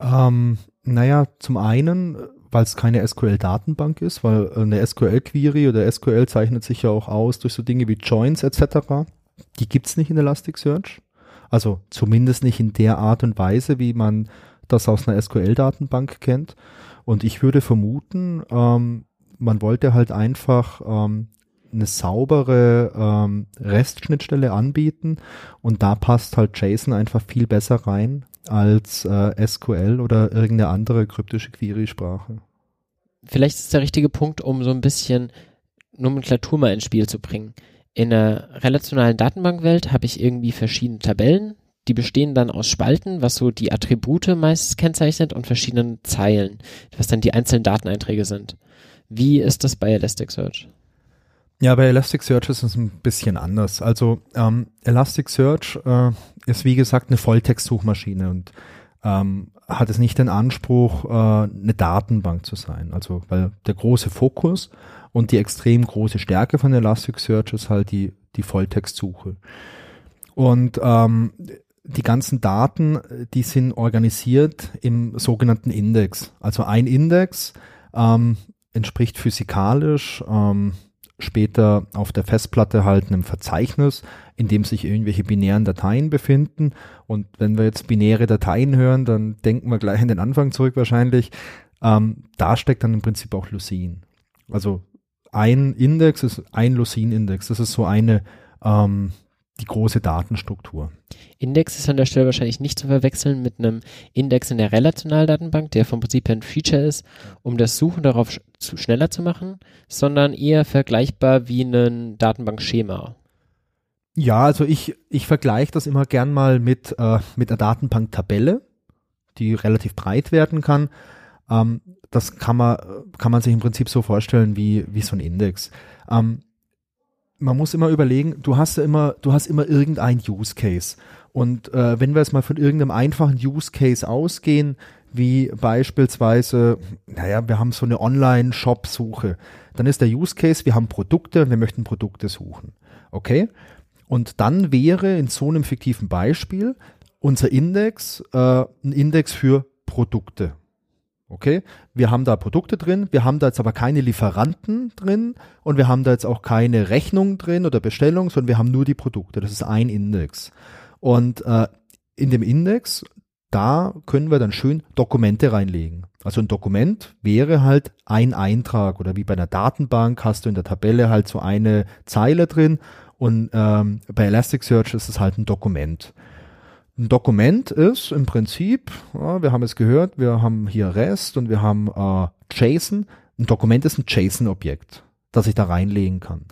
Ähm, naja, zum einen, weil es keine SQL-Datenbank ist, weil eine SQL-Query oder SQL zeichnet sich ja auch aus durch so Dinge wie Joins etc. Die gibt's nicht in Elasticsearch. Also zumindest nicht in der Art und Weise, wie man das aus einer SQL-Datenbank kennt. Und ich würde vermuten, ähm, man wollte halt einfach ähm, eine saubere ähm, REST-Schnittstelle anbieten und da passt halt JSON einfach viel besser rein als äh, SQL oder irgendeine andere kryptische Query-Sprache. Vielleicht ist der richtige Punkt, um so ein bisschen Nomenklatur mal ins Spiel zu bringen. In einer relationalen Datenbankwelt habe ich irgendwie verschiedene Tabellen, die bestehen dann aus Spalten, was so die Attribute meist kennzeichnet und verschiedenen Zeilen, was dann die einzelnen Dateneinträge sind. Wie ist das bei Elasticsearch? Ja, bei Elasticsearch ist es ein bisschen anders. Also ähm, Elasticsearch äh, ist wie gesagt eine Volltextsuchmaschine und ähm, hat es nicht den Anspruch, äh, eine Datenbank zu sein. Also weil der große Fokus und die extrem große Stärke von Elasticsearch ist halt die, die Volltextsuche. Und ähm, die ganzen Daten, die sind organisiert im sogenannten Index. Also ein Index ähm, entspricht physikalisch ähm, später auf der Festplatte halt einem Verzeichnis, in dem sich irgendwelche binären Dateien befinden. Und wenn wir jetzt binäre Dateien hören, dann denken wir gleich an den Anfang zurück wahrscheinlich. Ähm, da steckt dann im Prinzip auch Lucene. Also ein Index ist ein Lucene-Index. Das ist so eine ähm, die große Datenstruktur. Index ist an der Stelle wahrscheinlich nicht zu verwechseln mit einem Index in der Relationaldatenbank, der vom Prinzip her ein Feature ist, um das Suchen darauf zu schneller zu machen, sondern eher vergleichbar wie ein Datenbankschema. Ja, also ich, ich vergleiche das immer gern mal mit, äh, mit einer Datenbanktabelle, die relativ breit werden kann. Ähm, das kann man, kann man sich im Prinzip so vorstellen wie, wie so ein Index. Ähm, man muss immer überlegen, du hast ja immer, du hast immer irgendein Use Case. Und äh, wenn wir jetzt mal von irgendeinem einfachen Use Case ausgehen, wie beispielsweise, naja, wir haben so eine Online-Shop-Suche, dann ist der Use Case, wir haben Produkte wir möchten Produkte suchen. Okay? Und dann wäre in so einem fiktiven Beispiel unser Index äh, ein Index für Produkte. Okay, wir haben da Produkte drin, wir haben da jetzt aber keine Lieferanten drin und wir haben da jetzt auch keine Rechnung drin oder Bestellung, sondern wir haben nur die Produkte. Das ist ein Index. Und äh, in dem Index, da können wir dann schön Dokumente reinlegen. Also ein Dokument wäre halt ein Eintrag oder wie bei einer Datenbank hast du in der Tabelle halt so eine Zeile drin und ähm, bei Elasticsearch ist es halt ein Dokument. Ein Dokument ist im Prinzip, ja, wir haben es gehört, wir haben hier REST und wir haben äh, JSON. Ein Dokument ist ein JSON-Objekt, das ich da reinlegen kann.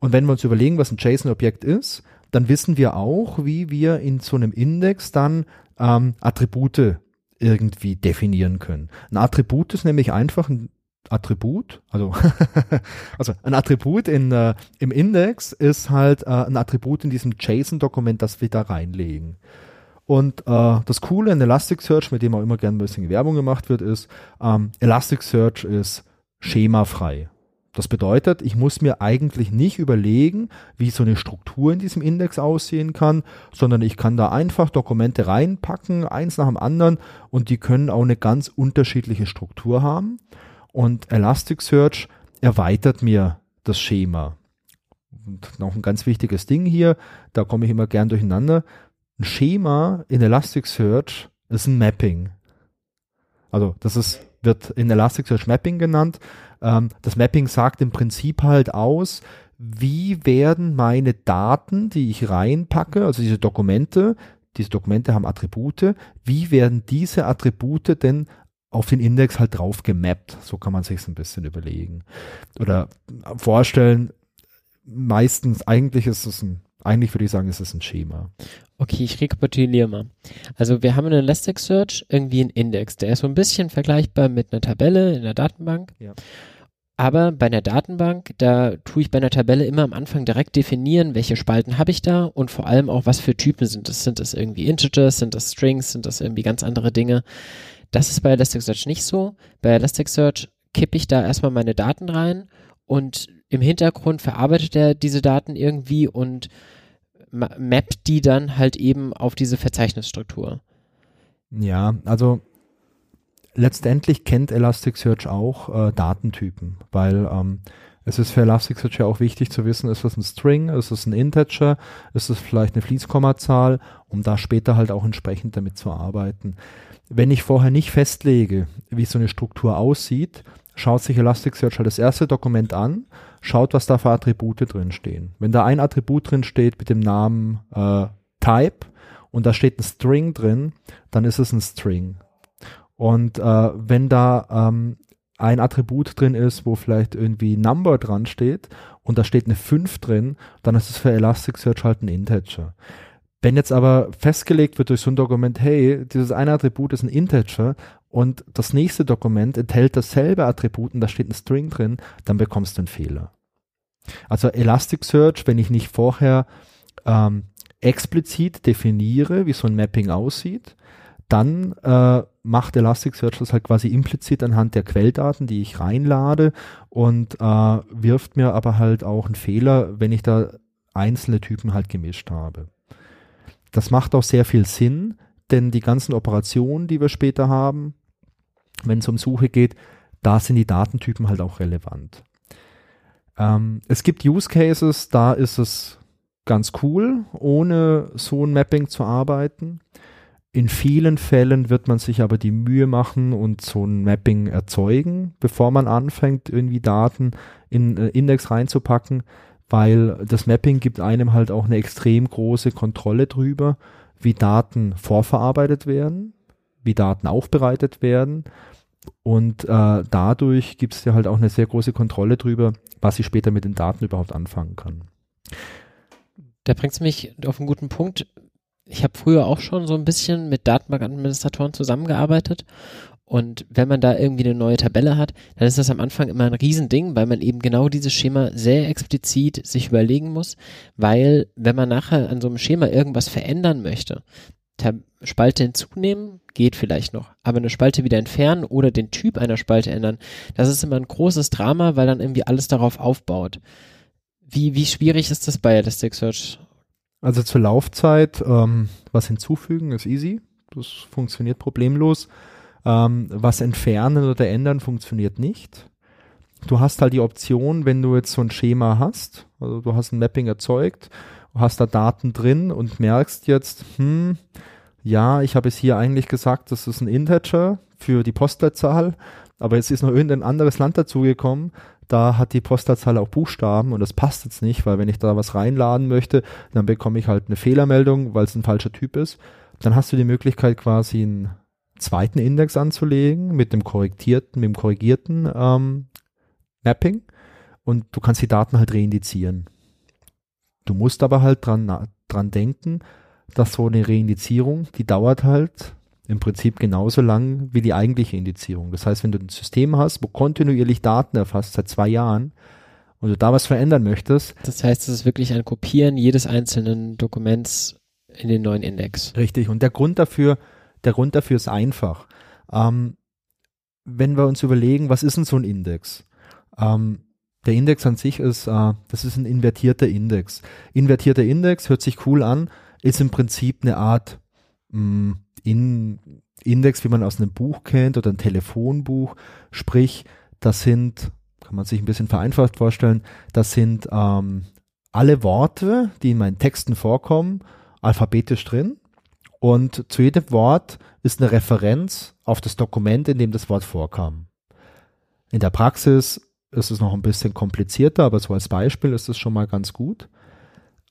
Und wenn wir uns überlegen, was ein JSON-Objekt ist, dann wissen wir auch, wie wir in so einem Index dann ähm, Attribute irgendwie definieren können. Ein Attribut ist nämlich einfach ein Attribut, also, also ein Attribut in, äh, im Index ist halt äh, ein Attribut in diesem JSON-Dokument, das wir da reinlegen. Und äh, das Coole in Elasticsearch, mit dem auch immer gerne ein bisschen Werbung gemacht wird, ist, ähm, Elasticsearch ist schemafrei. Das bedeutet, ich muss mir eigentlich nicht überlegen, wie so eine Struktur in diesem Index aussehen kann, sondern ich kann da einfach Dokumente reinpacken, eins nach dem anderen, und die können auch eine ganz unterschiedliche Struktur haben. Und Elasticsearch erweitert mir das Schema. Und noch ein ganz wichtiges Ding hier, da komme ich immer gern durcheinander ein Schema in Elasticsearch ist ein Mapping. Also das ist, wird in Elasticsearch Mapping genannt. Ähm, das Mapping sagt im Prinzip halt aus, wie werden meine Daten, die ich reinpacke, also diese Dokumente, diese Dokumente haben Attribute, wie werden diese Attribute denn auf den Index halt drauf gemappt? So kann man sich ein bisschen überlegen. Oder vorstellen, meistens, eigentlich ist es ein eigentlich würde ich sagen, ist es ein Schema. Okay, ich rekapituliere mal. Also wir haben in Elasticsearch irgendwie einen Index, der ist so ein bisschen vergleichbar mit einer Tabelle in der Datenbank. Ja. Aber bei einer Datenbank, da tue ich bei einer Tabelle immer am Anfang direkt definieren, welche Spalten habe ich da und vor allem auch, was für Typen sind das. Sind das irgendwie Integers, sind das Strings, sind das irgendwie ganz andere Dinge. Das ist bei Elasticsearch nicht so. Bei Elasticsearch kippe ich da erstmal meine Daten rein und im Hintergrund verarbeitet er diese Daten irgendwie und mappt die dann halt eben auf diese Verzeichnisstruktur. Ja, also letztendlich kennt Elasticsearch auch äh, Datentypen, weil ähm, es ist für Elasticsearch ja auch wichtig zu wissen, ist das ein String, ist es ein Integer, ist es vielleicht eine Fließkommazahl, um da später halt auch entsprechend damit zu arbeiten. Wenn ich vorher nicht festlege, wie so eine Struktur aussieht, schaut sich Elasticsearch halt das erste Dokument an, schaut, was da für Attribute drin stehen. Wenn da ein Attribut drin steht mit dem Namen äh, Type und da steht ein String drin, dann ist es ein String. Und äh, wenn da ähm, ein Attribut drin ist, wo vielleicht irgendwie Number dran steht und da steht eine 5 drin, dann ist es für Elasticsearch halt ein Integer. Wenn jetzt aber festgelegt wird durch so ein Dokument, hey, dieses eine Attribut ist ein Integer und das nächste Dokument enthält dasselbe Attribut und da steht ein String drin, dann bekommst du einen Fehler. Also Elasticsearch, wenn ich nicht vorher ähm, explizit definiere, wie so ein Mapping aussieht, dann äh, macht Elasticsearch das halt quasi implizit anhand der Quelldaten, die ich reinlade und äh, wirft mir aber halt auch einen Fehler, wenn ich da einzelne Typen halt gemischt habe. Das macht auch sehr viel Sinn, denn die ganzen Operationen, die wir später haben, wenn es um Suche geht, da sind die Datentypen halt auch relevant. Ähm, es gibt Use Cases, da ist es ganz cool, ohne so ein Mapping zu arbeiten. In vielen Fällen wird man sich aber die Mühe machen und so ein Mapping erzeugen, bevor man anfängt, irgendwie Daten in äh, Index reinzupacken, weil das Mapping gibt einem halt auch eine extrem große Kontrolle drüber, wie Daten vorverarbeitet werden, wie Daten aufbereitet werden. Und äh, dadurch gibt es ja halt auch eine sehr große Kontrolle drüber, was ich später mit den Daten überhaupt anfangen kann. Da bringt es mich auf einen guten Punkt ich habe früher auch schon so ein bisschen mit Datenbankadministratoren zusammengearbeitet und wenn man da irgendwie eine neue Tabelle hat, dann ist das am Anfang immer ein Riesending, weil man eben genau dieses Schema sehr explizit sich überlegen muss, weil wenn man nachher an so einem Schema irgendwas verändern möchte, Spalte hinzunehmen, geht vielleicht noch, aber eine Spalte wieder entfernen oder den Typ einer Spalte ändern, das ist immer ein großes Drama, weil dann irgendwie alles darauf aufbaut. Wie, wie schwierig ist das bei Elasticsearch? Also zur Laufzeit ähm, was hinzufügen ist easy. Das funktioniert problemlos. Ähm, was entfernen oder ändern funktioniert nicht. Du hast halt die Option, wenn du jetzt so ein Schema hast, also du hast ein Mapping erzeugt, hast da Daten drin und merkst jetzt, hm, ja, ich habe es hier eigentlich gesagt, das ist ein Integer für die Postleitzahl, aber jetzt ist noch irgendein anderes Land dazugekommen, da hat die Postleitzahl auch Buchstaben und das passt jetzt nicht, weil wenn ich da was reinladen möchte, dann bekomme ich halt eine Fehlermeldung, weil es ein falscher Typ ist. Dann hast du die Möglichkeit quasi einen zweiten Index anzulegen mit dem korrigierten, mit dem korrigierten ähm, Mapping und du kannst die Daten halt reindizieren. Du musst aber halt dran, dran denken, dass so eine Reindizierung, die dauert halt im Prinzip genauso lang wie die eigentliche Indizierung. Das heißt, wenn du ein System hast, wo kontinuierlich Daten erfasst seit zwei Jahren und du da was verändern möchtest. Das heißt, es ist wirklich ein Kopieren jedes einzelnen Dokuments in den neuen Index. Richtig. Und der Grund dafür, der Grund dafür ist einfach. Ähm, wenn wir uns überlegen, was ist denn so ein Index? Ähm, der Index an sich ist, äh, das ist ein invertierter Index. Invertierter Index hört sich cool an, ist im Prinzip eine Art mh, mm, in Index, wie man aus einem Buch kennt oder ein Telefonbuch. Sprich, das sind, kann man sich ein bisschen vereinfacht vorstellen, das sind ähm, alle Worte, die in meinen Texten vorkommen, alphabetisch drin. Und zu jedem Wort ist eine Referenz auf das Dokument, in dem das Wort vorkam. In der Praxis ist es noch ein bisschen komplizierter, aber so als Beispiel ist es schon mal ganz gut.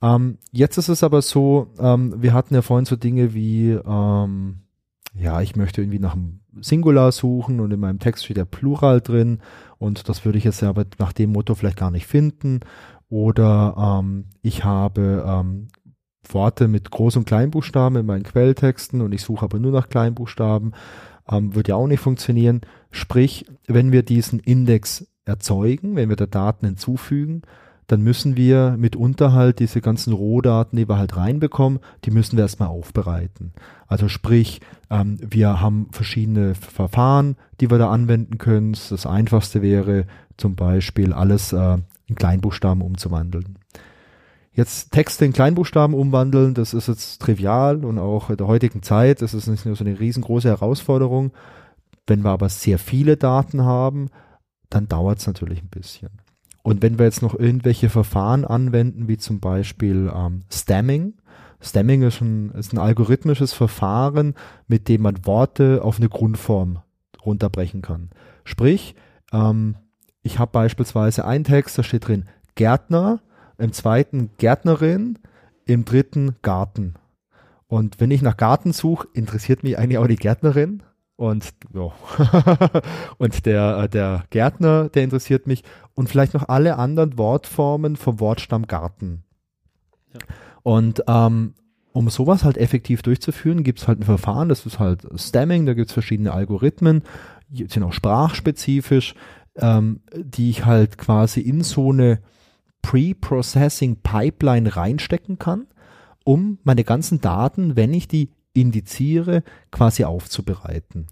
Ähm, jetzt ist es aber so, ähm, wir hatten ja vorhin so Dinge wie, ähm, ja, ich möchte irgendwie nach einem Singular suchen und in meinem Text steht der Plural drin und das würde ich jetzt aber nach dem Motto vielleicht gar nicht finden. Oder ähm, ich habe ähm, Worte mit Groß- und Kleinbuchstaben in meinen Quelltexten und ich suche aber nur nach Kleinbuchstaben, ähm, wird ja auch nicht funktionieren. Sprich, wenn wir diesen Index erzeugen, wenn wir da Daten hinzufügen, dann müssen wir mitunter halt diese ganzen Rohdaten, die wir halt reinbekommen, die müssen wir erstmal aufbereiten. Also sprich, ähm, wir haben verschiedene Verfahren, die wir da anwenden können. Das einfachste wäre zum Beispiel alles äh, in Kleinbuchstaben umzuwandeln. Jetzt Texte in Kleinbuchstaben umwandeln, das ist jetzt trivial und auch in der heutigen Zeit, das ist nicht nur so eine riesengroße Herausforderung. Wenn wir aber sehr viele Daten haben, dann dauert es natürlich ein bisschen. Und wenn wir jetzt noch irgendwelche Verfahren anwenden, wie zum Beispiel ähm, Stemming, Stemming ist ein, ist ein algorithmisches Verfahren, mit dem man Worte auf eine Grundform runterbrechen kann. Sprich, ähm, ich habe beispielsweise einen Text, da steht drin Gärtner, im zweiten Gärtnerin, im dritten Garten. Und wenn ich nach Garten suche, interessiert mich eigentlich auch die Gärtnerin. Und, ja. und der, äh, der Gärtner, der interessiert mich. Und vielleicht noch alle anderen Wortformen vom Wortstamm Garten. Ja. Und ähm, um sowas halt effektiv durchzuführen, gibt es halt ein Verfahren, das ist halt Stemming, da gibt es verschiedene Algorithmen, die sind auch sprachspezifisch, ähm, die ich halt quasi in so eine Pre-Processing Pipeline reinstecken kann, um meine ganzen Daten, wenn ich die indiziere, quasi aufzubereiten.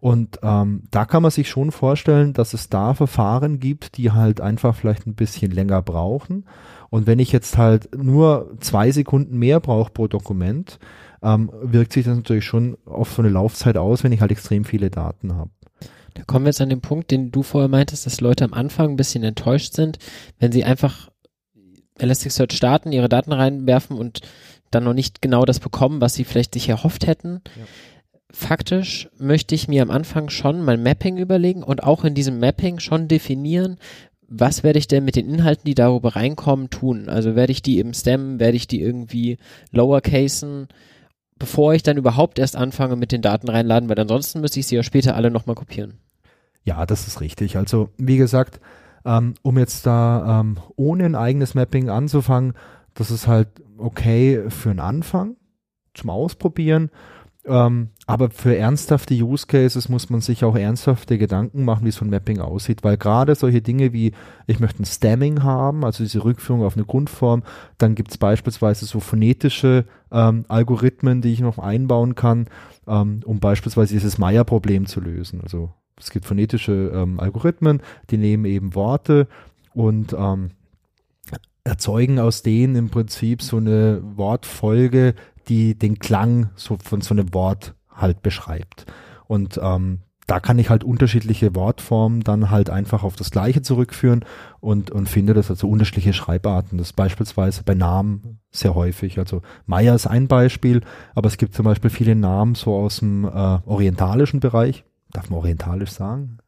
Und ähm, da kann man sich schon vorstellen, dass es da Verfahren gibt, die halt einfach vielleicht ein bisschen länger brauchen. Und wenn ich jetzt halt nur zwei Sekunden mehr brauche pro Dokument, ähm, wirkt sich das natürlich schon auf so eine Laufzeit aus, wenn ich halt extrem viele Daten habe. Da kommen wir jetzt an den Punkt, den du vorher meintest, dass Leute am Anfang ein bisschen enttäuscht sind, wenn sie einfach Elasticsearch starten, ihre Daten reinwerfen und dann noch nicht genau das bekommen, was sie vielleicht sich erhofft hätten. Ja. Faktisch möchte ich mir am Anfang schon mein Mapping überlegen und auch in diesem Mapping schon definieren, was werde ich denn mit den Inhalten, die darüber reinkommen, tun? Also werde ich die eben stemmen, werde ich die irgendwie lowercasen, bevor ich dann überhaupt erst anfange mit den Daten reinladen, weil ansonsten müsste ich sie ja später alle nochmal kopieren. Ja, das ist richtig. Also wie gesagt, ähm, um jetzt da ähm, ohne ein eigenes Mapping anzufangen, das ist halt okay für einen Anfang zum Ausprobieren. Ähm, aber für ernsthafte Use Cases muss man sich auch ernsthafte Gedanken machen, wie so ein Mapping aussieht, weil gerade solche Dinge wie, ich möchte ein Stemming haben, also diese Rückführung auf eine Grundform, dann gibt es beispielsweise so phonetische ähm, Algorithmen, die ich noch einbauen kann, ähm, um beispielsweise dieses Meyer-Problem zu lösen. Also es gibt phonetische ähm, Algorithmen, die nehmen eben Worte und ähm, erzeugen aus denen im Prinzip so eine Wortfolge, die den Klang so von so einem Wort halt beschreibt. Und ähm, da kann ich halt unterschiedliche Wortformen dann halt einfach auf das Gleiche zurückführen und, und finde das also unterschiedliche Schreibarten. Das ist beispielsweise bei Namen sehr häufig. Also Maya ist ein Beispiel, aber es gibt zum Beispiel viele Namen so aus dem äh, orientalischen Bereich. Darf man orientalisch sagen?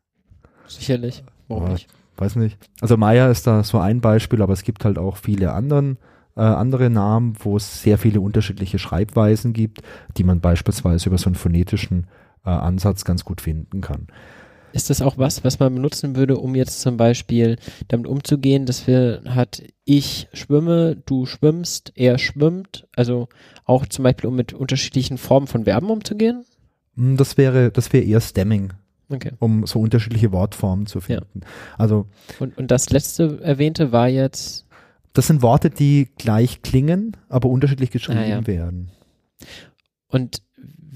Sicherlich. Warum nicht? Weiß nicht. Also Maya ist da so ein Beispiel, aber es gibt halt auch viele anderen äh, andere Namen, wo es sehr viele unterschiedliche Schreibweisen gibt, die man beispielsweise über so einen phonetischen äh, Ansatz ganz gut finden kann. Ist das auch was, was man benutzen würde, um jetzt zum Beispiel damit umzugehen, dass wir hat, ich schwimme, du schwimmst, er schwimmt, also auch zum Beispiel, um mit unterschiedlichen Formen von Verben umzugehen? Hm, das wäre, das wäre eher Stemming. Okay. um so unterschiedliche Wortformen zu finden. Ja. Also und, und das letzte erwähnte war jetzt. Das sind Worte, die gleich klingen, aber unterschiedlich geschrieben ah, ja. werden. Und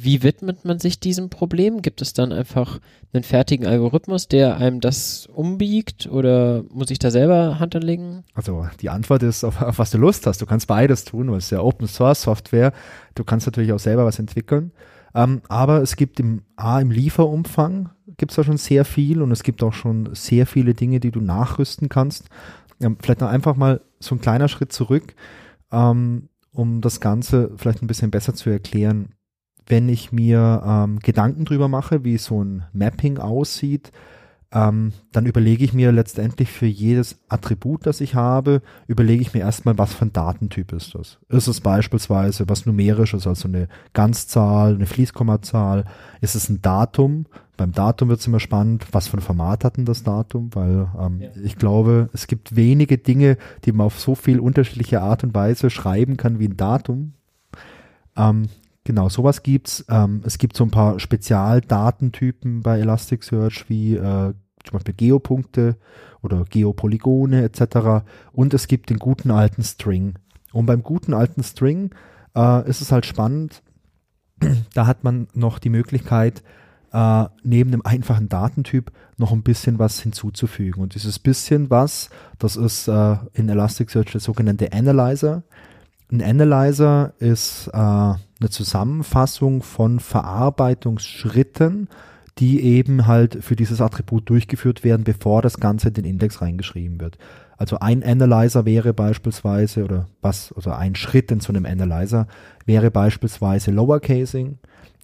wie widmet man sich diesem Problem? Gibt es dann einfach einen fertigen Algorithmus, der einem das umbiegt oder muss ich da selber Hand anlegen? Also die Antwort ist, auf, auf was du Lust hast. Du kannst beides tun, weil es ist ja Open Source Software. Du kannst natürlich auch selber was entwickeln. Ähm, aber es gibt im A im Lieferumfang gibt es da schon sehr viel und es gibt auch schon sehr viele Dinge, die du nachrüsten kannst. Ähm, vielleicht einfach mal so ein kleiner Schritt zurück, ähm, um das Ganze vielleicht ein bisschen besser zu erklären. Wenn ich mir ähm, Gedanken drüber mache, wie so ein Mapping aussieht, ähm, dann überlege ich mir letztendlich für jedes Attribut, das ich habe, überlege ich mir erstmal, was für ein Datentyp ist das. Ist es beispielsweise was numerisches, also eine Ganzzahl, eine Fließkommazahl? Ist es ein Datum? Beim Datum wird es immer spannend, was für ein Format hat denn das Datum, weil ähm, ja. ich glaube, es gibt wenige Dinge, die man auf so viel unterschiedliche Art und Weise schreiben kann wie ein Datum. Ähm, Genau, sowas gibt's. Ähm, es gibt so ein paar Spezialdatentypen bei Elasticsearch wie äh, zum Beispiel Geopunkte oder Geopolygone etc. Und es gibt den guten alten String. Und beim guten alten String äh, ist es halt spannend, da hat man noch die Möglichkeit, äh, neben dem einfachen Datentyp noch ein bisschen was hinzuzufügen. Und dieses bisschen was, das ist äh, in Elasticsearch der sogenannte Analyzer. Ein Analyzer ist äh, eine Zusammenfassung von Verarbeitungsschritten, die eben halt für dieses Attribut durchgeführt werden, bevor das Ganze in den Index reingeschrieben wird. Also ein Analyzer wäre beispielsweise, oder was, also ein Schritt in so einem Analyzer wäre beispielsweise Lowercasing.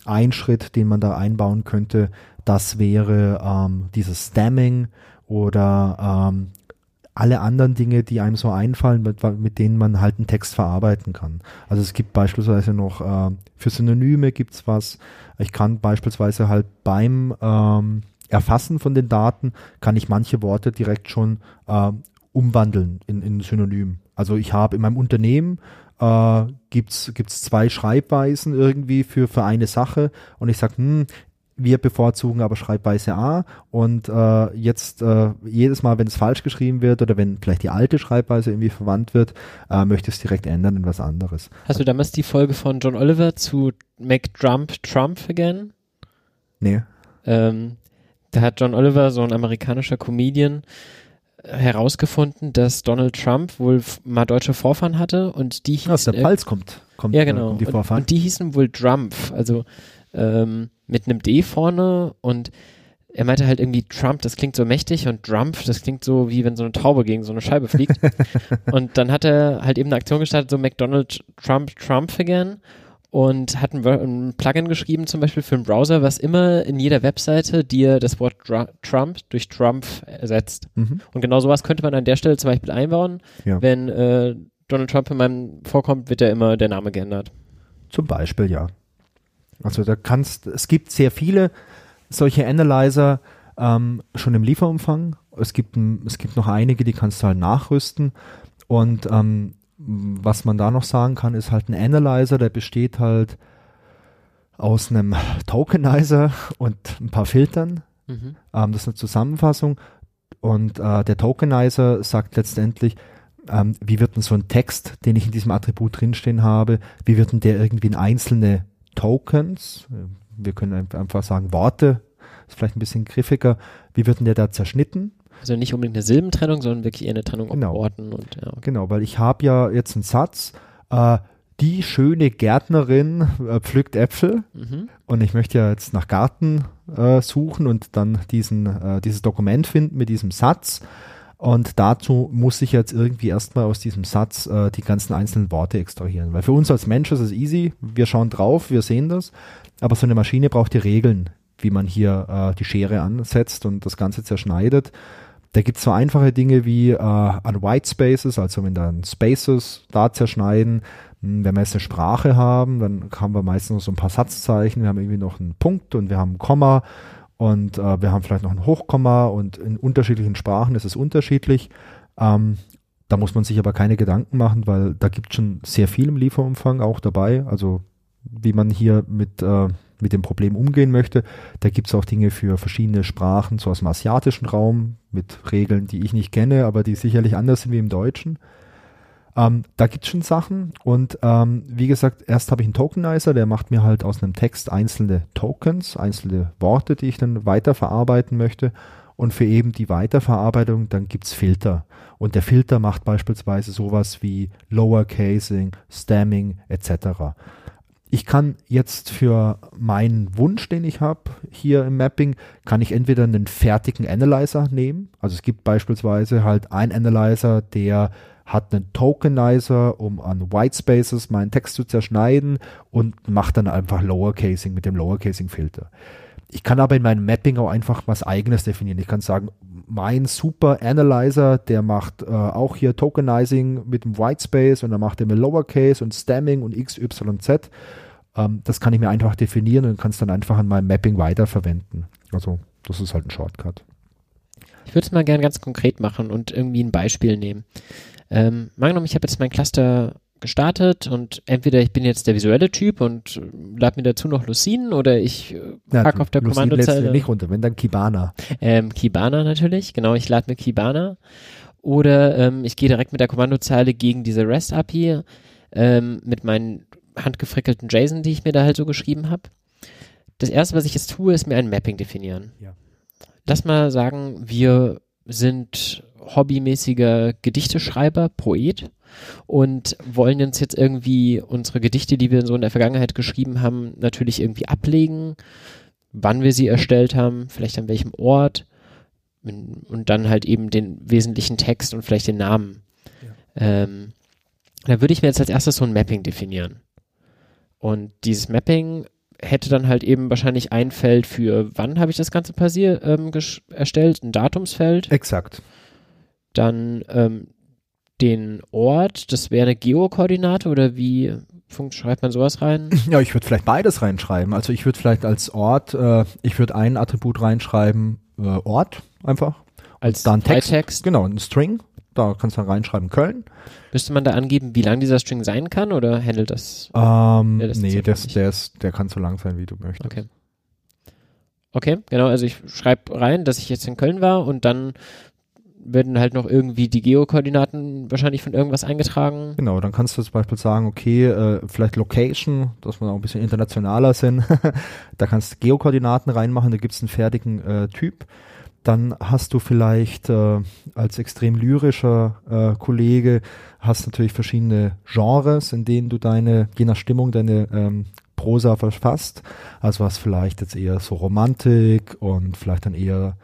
Ein Schritt, den man da einbauen könnte, das wäre ähm, dieses Stemming oder ähm, alle anderen Dinge, die einem so einfallen, mit, mit, denen man halt einen Text verarbeiten kann. Also es gibt beispielsweise noch äh, für Synonyme gibt's was. Ich kann beispielsweise halt beim ähm, Erfassen von den Daten kann ich manche Worte direkt schon äh, umwandeln in, in Synonym. Also ich habe in meinem Unternehmen äh, gibt's gibt's zwei Schreibweisen irgendwie für für eine Sache und ich sage, hm, wir bevorzugen aber Schreibweise A und äh, jetzt äh, jedes Mal, wenn es falsch geschrieben wird oder wenn vielleicht die alte Schreibweise irgendwie verwandt wird, äh, möchte es direkt ändern in was anderes. Hast du damals die Folge von John Oliver zu Make Trump Trump again? Nee. Ähm, da hat John Oliver, so ein amerikanischer Comedian, herausgefunden, dass Donald Trump wohl mal deutsche Vorfahren hatte und die hießen, Aus der Pfalz kommt, kommt ja genau äh, die Vorfahren. Und, und die hießen wohl Drumpf, also ähm, mit einem D vorne und er meinte halt irgendwie Trump, das klingt so mächtig und Trump, das klingt so wie wenn so eine Taube gegen so eine Scheibe fliegt. und dann hat er halt eben eine Aktion gestartet, so McDonald Trump Trump again und hat ein, ein, Plugin geschrieben zum Beispiel für einen Browser, was immer in jeder Webseite dir das Wort Trump durch Trump ersetzt. Mhm. Und genau sowas könnte man an der Stelle zum Beispiel einbauen. Ja. Wenn äh, Donald Trump in meinem vorkommt, wird ja immer der Name geändert. Zum Beispiel, ja. Also da kannst, es gibt sehr viele solche Analyzer ähm, schon im Lieferumfang. Es gibt, es gibt noch einige, die kannst du halt nachrüsten. Und ähm, was man da noch sagen kann, ist halt ein Analyzer, der besteht halt aus einem Tokenizer und ein paar Filtern. Mhm. Ähm, das ist eine Zusammenfassung. Und äh, der Tokenizer sagt letztendlich, ähm, wie wird denn so ein Text, den ich in diesem Attribut drinstehen habe, wie wird denn der irgendwie in einzelne Tokens, wir können einfach sagen Worte, ist vielleicht ein bisschen griffiger, wie wird denn der da zerschnitten? Also nicht unbedingt eine Silbentrennung, sondern wirklich eher eine Trennung genau. auf Worten. Und, ja. Genau, weil ich habe ja jetzt einen Satz, äh, die schöne Gärtnerin äh, pflückt Äpfel mhm. und ich möchte ja jetzt nach Garten äh, suchen und dann diesen, äh, dieses Dokument finden mit diesem Satz. Und dazu muss ich jetzt irgendwie erstmal aus diesem Satz äh, die ganzen einzelnen Worte extrahieren. Weil für uns als Mensch ist es easy, wir schauen drauf, wir sehen das, aber so eine Maschine braucht die Regeln, wie man hier äh, die Schere ansetzt und das Ganze zerschneidet. Da gibt es so einfache Dinge wie äh, an White Spaces, also wenn dann Spaces da zerschneiden. Hm, wenn wir jetzt eine Sprache haben, dann haben wir meistens noch so ein paar Satzzeichen. Wir haben irgendwie noch einen Punkt und wir haben ein Komma und äh, wir haben vielleicht noch ein Hochkomma und in unterschiedlichen Sprachen ist es unterschiedlich. Ähm, da muss man sich aber keine Gedanken machen, weil da gibt es schon sehr viel im Lieferumfang auch dabei. Also wie man hier mit, äh, mit dem Problem umgehen möchte. Da gibt es auch Dinge für verschiedene Sprachen, so aus dem asiatischen Raum, mit Regeln, die ich nicht kenne, aber die sicherlich anders sind wie im Deutschen. Ähm, da gibt es schon Sachen und ähm, wie gesagt, erst habe ich einen Tokenizer, der macht mir halt aus einem Text einzelne Tokens, einzelne Worte, die ich dann weiterverarbeiten möchte. Und für eben die Weiterverarbeitung, dann gibt es Filter. Und der Filter macht beispielsweise sowas wie Lowercasing, Stamming etc. Ich kann jetzt für meinen Wunsch, den ich habe hier im Mapping, kann ich entweder einen fertigen Analyzer nehmen. Also es gibt beispielsweise halt einen Analyzer, der hat einen Tokenizer, um an Whitespaces meinen Text zu zerschneiden und macht dann einfach Lowercasing mit dem Lowercasing-Filter. Ich kann aber in meinem Mapping auch einfach was eigenes definieren. Ich kann sagen, mein Super Analyzer, der macht äh, auch hier Tokenizing mit dem Whitespace und dann macht er mit Lowercase und Stemming und XYZ. Ähm, das kann ich mir einfach definieren und kann es dann einfach an meinem Mapping weiterverwenden. Also das ist halt ein Shortcut. Ich würde es mal gerne ganz konkret machen und irgendwie ein Beispiel nehmen. Ähm, angenommen, ich habe jetzt mein Cluster gestartet und entweder ich bin jetzt der visuelle Typ und lade mir dazu noch Lucene oder ich äh, Ja, pack auf der Lucene Kommandozeile. nicht runter, wenn dann Kibana. Ähm, Kibana natürlich, genau, ich lade mir Kibana. Oder ähm, ich gehe direkt mit der Kommandozeile gegen diese REST-API ähm, mit meinen handgefrickelten JSON, die ich mir da halt so geschrieben habe. Das erste, was ich jetzt tue, ist mir ein Mapping definieren. Ja. Lass mal sagen, wir sind hobbymäßiger Gedichteschreiber, Poet und wollen uns jetzt irgendwie unsere Gedichte, die wir so in der Vergangenheit geschrieben haben, natürlich irgendwie ablegen, wann wir sie erstellt haben, vielleicht an welchem Ort und dann halt eben den wesentlichen Text und vielleicht den Namen. Ähm, da würde ich mir jetzt als erstes so ein Mapping definieren. Und dieses Mapping hätte dann halt eben wahrscheinlich ein Feld für, wann habe ich das Ganze passiert, ähm, erstellt, ein Datumsfeld, Exakt. Dann ähm, den Ort, das wäre eine Geokoordinate oder wie schreibt man sowas rein? Ja, ich würde vielleicht beides reinschreiben. Also ich würde vielleicht als Ort, äh, ich würde ein Attribut reinschreiben, äh, Ort einfach. Als dann Text. Freitext. Genau, ein String. Da kannst du dann reinschreiben Köln. Müsste man da angeben, wie lang dieser String sein kann oder handelt das? Ähm, Ja, das nee, das, der, ist, der kann so lang sein, wie du möchtest. Okay. Okay, genau, also ich schreibe rein, dass ich jetzt in Köln war und dann werden halt noch irgendwie die Geokoordinaten wahrscheinlich von irgendwas eingetragen. Genau, dann kannst du zum Beispiel sagen, okay, äh, vielleicht Location, dass wir auch ein bisschen internationaler sind. da kannst du Geokoordinaten reinmachen, da gibt es einen fertigen äh, Typ. Dann hast du vielleicht äh, als extrem lyrischer äh, Kollege, hast natürlich verschiedene Genres, in denen du deine, je nach Stimmung, deine ähm, Prosa verfasst. Also was vielleicht jetzt eher so Romantik und vielleicht dann eher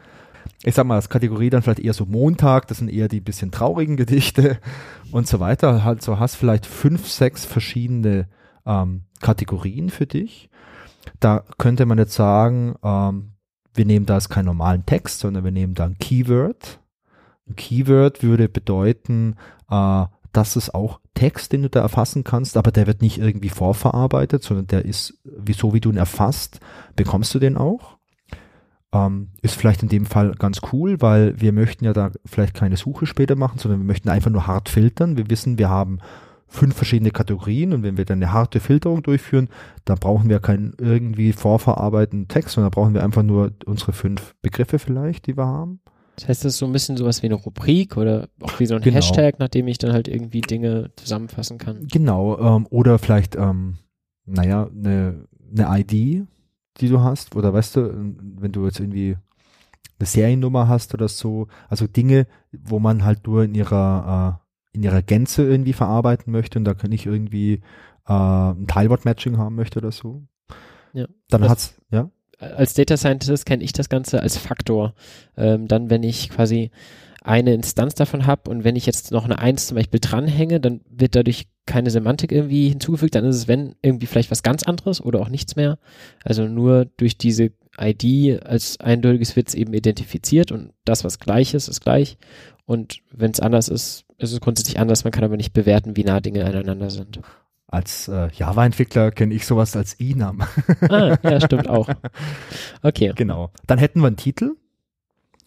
ich sag mal, als Kategorie dann vielleicht eher so Montag, das sind eher die bisschen traurigen Gedichte und so weiter. Halt so hast vielleicht fünf, sechs verschiedene ähm, Kategorien für dich. Da könnte man jetzt sagen, ähm, wir nehmen da jetzt keinen normalen Text, sondern wir nehmen da ein Keyword. Ein Keyword würde bedeuten, äh, das ist auch Text, den du da erfassen kannst, aber der wird nicht irgendwie vorverarbeitet, sondern der ist, wieso wie du ihn erfasst, bekommst du den auch. Ähm, ist vielleicht in dem Fall ganz cool, weil wir möchten ja da vielleicht keine Suche später machen, sondern wir möchten einfach nur hart filtern. Wir wissen, wir haben fünf verschiedene Kategorien und wenn wir dann eine harte Filterung durchführen, dann brauchen wir keinen irgendwie vorverarbeiteten Text, sondern brauchen wir einfach nur unsere fünf Begriffe vielleicht, die wir haben. Das heißt, das ist so ein bisschen sowas wie eine Rubrik oder auch wie so ein Genau. Hashtag, nachdem ich dann halt irgendwie Dinge zusammenfassen kann. Genau, ähm, oder vielleicht, ähm, naja, eine, eine ID, die du hast, oder weißt du, wenn du jetzt irgendwie eine Seriennummer hast oder so, also Dinge, wo man halt nur in ihrer, äh, in ihrer Gänze irgendwie verarbeiten möchte und da kann ich irgendwie äh, ein Teilwort-Matching haben möchte oder so. Ja. Dann Das- hat's, ja, Als Data Scientist kenne ich das Ganze als Faktor. Ähm, dann, wenn ich quasi eine Instanz davon habe und wenn ich jetzt noch eine Eins zum Beispiel dranhänge, dann wird dadurch keine Semantik irgendwie hinzugefügt, dann ist es, wenn, irgendwie vielleicht was ganz anderes oder auch nichts mehr. Also nur durch diese ID als eindeutiges wird es eben identifiziert und das, was gleich ist, ist gleich. Und wenn es anders ist, ist es grundsätzlich anders. Man kann aber nicht bewerten, wie nah Dinge aneinander sind. als äh, Java-Entwickler kenne ich sowas als Enum. Ah, ja, stimmt auch. Okay, genau. Dann hätten wir einen Titel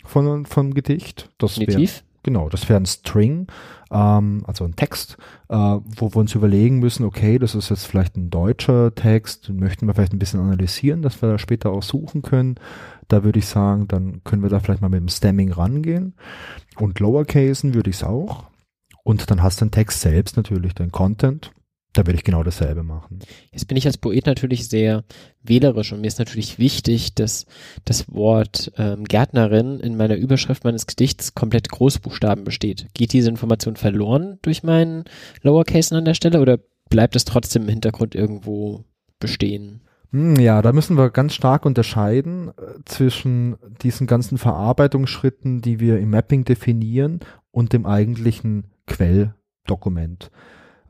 von, vom Gedicht. Das definitiv. Genau, das wäre ein String, ähm, also ein Text, äh, wo wir uns überlegen müssen, okay, das ist jetzt vielleicht ein deutscher Text, den möchten wir vielleicht ein bisschen analysieren, dass wir da später auch suchen können. Da würde ich sagen, dann können wir da vielleicht mal mit dem Stemming rangehen. Und Lowercasen würde ich es auch. Und dann hast du den Text selbst natürlich, den Content. Da würde ich genau dasselbe machen. Jetzt bin ich als Poet natürlich sehr wählerisch und mir ist natürlich wichtig, dass das Wort ähm, Gärtnerin in meiner Überschrift meines Gedichts komplett Großbuchstaben besteht. Geht diese Information verloren durch meinen Lowercasen an der Stelle oder bleibt es trotzdem im Hintergrund irgendwo bestehen? Hm, Ja, da müssen wir ganz stark unterscheiden äh, zwischen diesen ganzen Verarbeitungsschritten, die wir im Mapping definieren und dem eigentlichen Quelldokument.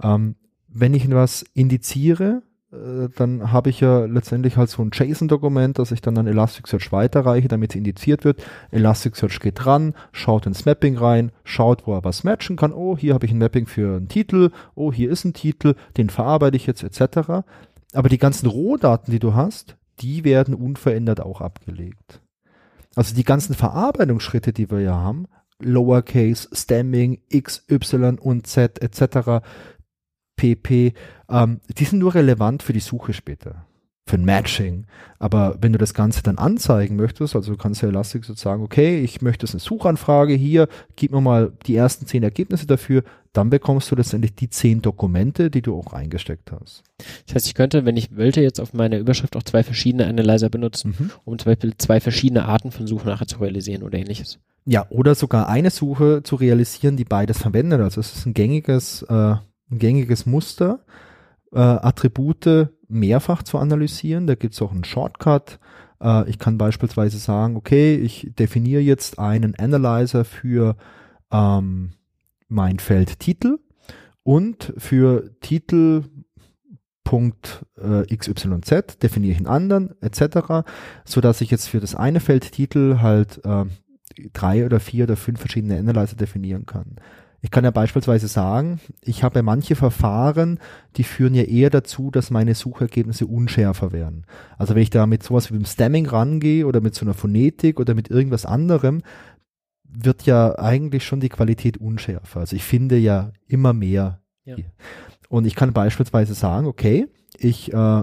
Ähm, wenn ich etwas indiziere, äh, dann habe ich ja letztendlich halt so ein JSON-Dokument, das ich dann an Elasticsearch weiterreiche, damit es indiziert wird. Elasticsearch geht ran, schaut ins Mapping rein, schaut, wo er was matchen kann. Oh, hier habe ich ein Mapping für einen Titel. Oh, hier ist ein Titel, den verarbeite ich jetzt etc. Aber die ganzen Rohdaten, die du hast, die werden unverändert auch abgelegt. Also die ganzen Verarbeitungsschritte, die wir ja haben, Lowercase, Stemming, X, Y und Z etc., pp, ähm, die sind nur relevant für die Suche später, für ein Matching. Aber wenn du das Ganze dann anzeigen möchtest, also du kannst ja Elastic sozusagen, okay, ich möchte eine Suchanfrage hier, gib mir mal die ersten zehn Ergebnisse dafür, dann bekommst du letztendlich die zehn Dokumente, die du auch eingesteckt hast. Das heißt, ich könnte, wenn ich wollte, jetzt auf meiner Überschrift auch zwei verschiedene Analyzer benutzen, mhm. um zum Beispiel zwei verschiedene Arten von Suche nachher zu realisieren oder ähnliches. Ja, oder sogar eine Suche zu realisieren, die beides verwendet. Also es ist ein gängiges, äh, ein gängiges Muster, äh, Attribute mehrfach zu analysieren. Da gibt es auch einen Shortcut. Äh, ich kann beispielsweise sagen, okay, ich definiere jetzt einen Analyzer für ähm, mein Feld Titel und für Titel Punkt äh, XYZ definiere ich einen anderen etc., so dass ich jetzt für das eine Feld Titel halt äh, drei oder vier oder fünf verschiedene Analyzer definieren kann. Ich kann ja beispielsweise sagen, ich habe manche Verfahren, die führen ja eher dazu, dass meine Suchergebnisse unschärfer werden. Also wenn ich da mit sowas wie dem Stemming rangehe oder mit so einer Phonetik oder mit irgendwas anderem, wird ja eigentlich schon die Qualität unschärfer. Also ich finde ja immer mehr. Ja. Und ich kann beispielsweise sagen, okay, ich äh,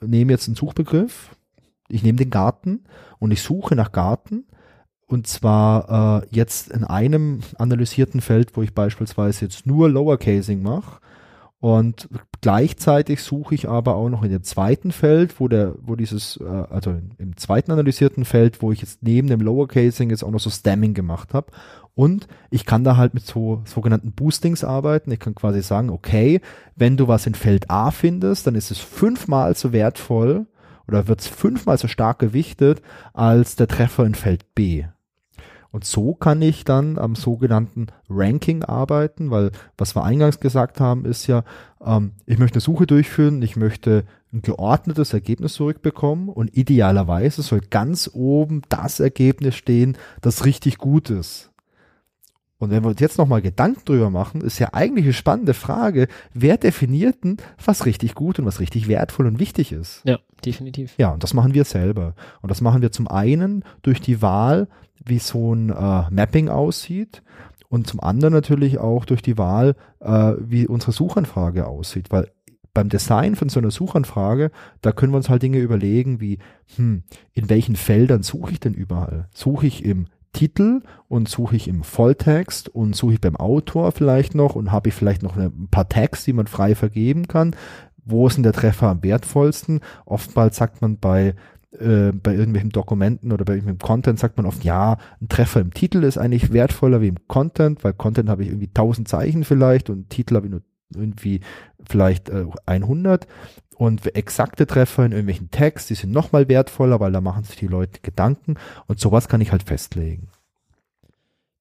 nehme jetzt einen Suchbegriff, ich nehme den Garten und ich suche nach Garten und zwar äh, jetzt in einem analysierten Feld, wo ich beispielsweise jetzt nur Lowercasing mache. Und gleichzeitig suche ich aber auch noch in dem zweiten Feld, wo der, wo dieses, äh, also im zweiten analysierten Feld, wo ich jetzt neben dem Lowercasing jetzt auch noch so Stemming gemacht habe. Und ich kann da halt mit so sogenannten Boostings arbeiten. Ich kann quasi sagen, okay, wenn du was in Feld A findest, dann ist es fünfmal so wertvoll oder wird es fünfmal so stark gewichtet als der Treffer in Feld B. Und so kann ich dann am sogenannten Ranking arbeiten, weil was wir eingangs gesagt haben, ist ja, ähm, ich möchte eine Suche durchführen, ich möchte ein geordnetes Ergebnis zurückbekommen und idealerweise soll ganz oben das Ergebnis stehen, das richtig gut ist. Und wenn wir uns jetzt nochmal Gedanken drüber machen, ist ja eigentlich eine spannende Frage, wer definiert denn, was richtig gut und was richtig wertvoll und wichtig ist? Ja, definitiv. Ja, und das machen wir selber. Und das machen wir zum einen durch die Wahl wie so ein äh, Mapping aussieht und zum anderen natürlich auch durch die Wahl, äh, wie unsere Suchanfrage aussieht, weil beim Design von so einer Suchanfrage, da können wir uns halt Dinge überlegen wie, hm, in welchen Feldern suche ich denn überall? Suche ich im Titel und suche ich im Volltext und suche ich beim Autor vielleicht noch und habe ich vielleicht noch ein paar Tags, die man frei vergeben kann. Wo ist denn der Treffer am wertvollsten? Oftmals sagt man bei äh, bei irgendwelchen Dokumenten oder bei irgendwelchem Content sagt man oft, ja, ein Treffer im Titel ist eigentlich wertvoller wie im Content, weil Content habe ich irgendwie 1000 Zeichen vielleicht und Titel habe ich nur irgendwie vielleicht äh, 100 und exakte Treffer in irgendwelchen Tags, die sind nochmal wertvoller, weil da machen sich die Leute Gedanken und sowas kann ich halt festlegen.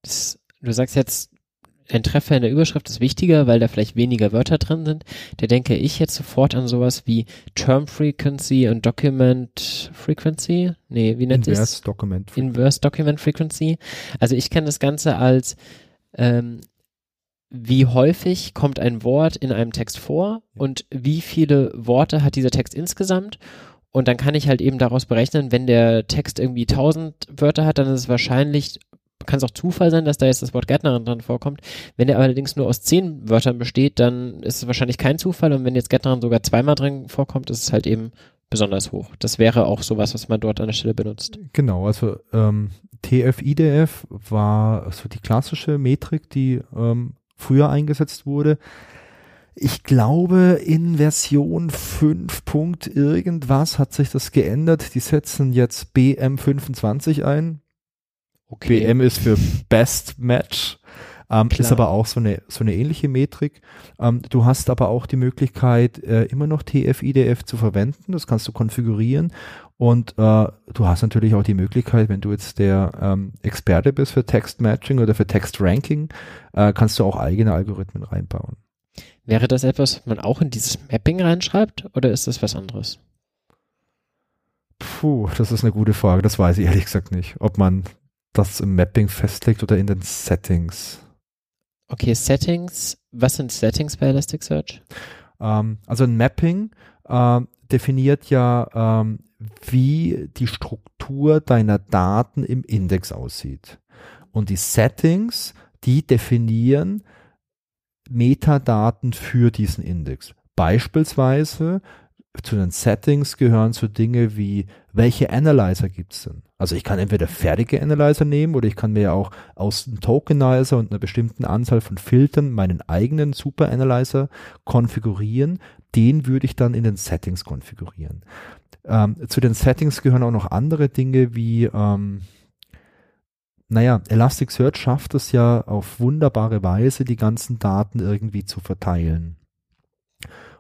Das, du sagst jetzt, ein Treffer in der Überschrift ist wichtiger, weil da vielleicht weniger Wörter drin sind. Da denke ich jetzt sofort an sowas wie Term Frequency und Document Frequency. Nee, wie nennt Inverse Document Frequency. Inverse Document Frequency. Also ich kenne das Ganze als ähm, wie häufig kommt ein Wort in einem Text vor und wie viele Worte hat dieser Text insgesamt und dann kann ich halt eben daraus berechnen, wenn der Text irgendwie 1000 Wörter hat, dann ist es wahrscheinlich kann es auch Zufall sein, dass da jetzt das Wort Gärtnerin dran vorkommt. Wenn der allerdings nur aus zehn Wörtern besteht, dann ist es wahrscheinlich kein Zufall. Und wenn jetzt Gärtnerin sogar zweimal drin vorkommt, ist es halt eben besonders hoch. Das wäre auch sowas, was man dort an der Stelle benutzt. Genau, also ähm, TF-IDF war so die klassische Metrik, die ähm, früher eingesetzt wurde. Ich glaube, in Version 5. Punkt irgendwas hat sich das geändert. Die setzen jetzt BM25 ein. Okay. BM ist für Best Match. Ähm, ist aber auch so eine, so eine ähnliche Metrik. Ähm, du hast aber auch die Möglichkeit, äh, immer noch TF-IDF zu verwenden. Das kannst du konfigurieren. Und äh, du hast natürlich auch die Möglichkeit, wenn du jetzt der ähm, Experte bist für Text Matching oder für Text Ranking, äh, kannst du auch eigene Algorithmen reinbauen. Wäre das etwas, was man auch in dieses Mapping reinschreibt oder ist das was anderes? Puh, das ist eine gute Frage. Das weiß ich ehrlich gesagt nicht. Ob man das im Mapping festlegt oder in den Settings. Okay, Settings. Was sind Settings bei Elasticsearch? Ähm, also ein Mapping äh, definiert ja, ähm, wie die Struktur deiner Daten im Index aussieht. Und die Settings, die definieren Metadaten für diesen Index. Beispielsweise zu den Settings gehören so Dinge wie, welche Analyzer gibt es denn? Also ich kann entweder fertige Analyzer nehmen oder ich kann mir auch aus einem Tokenizer und einer bestimmten Anzahl von Filtern meinen eigenen Super Analyzer konfigurieren. Den würde ich dann in den Settings konfigurieren. Ähm, zu den Settings gehören auch noch andere Dinge wie, ähm, naja, Elasticsearch schafft es ja auf wunderbare Weise, die ganzen Daten irgendwie zu verteilen.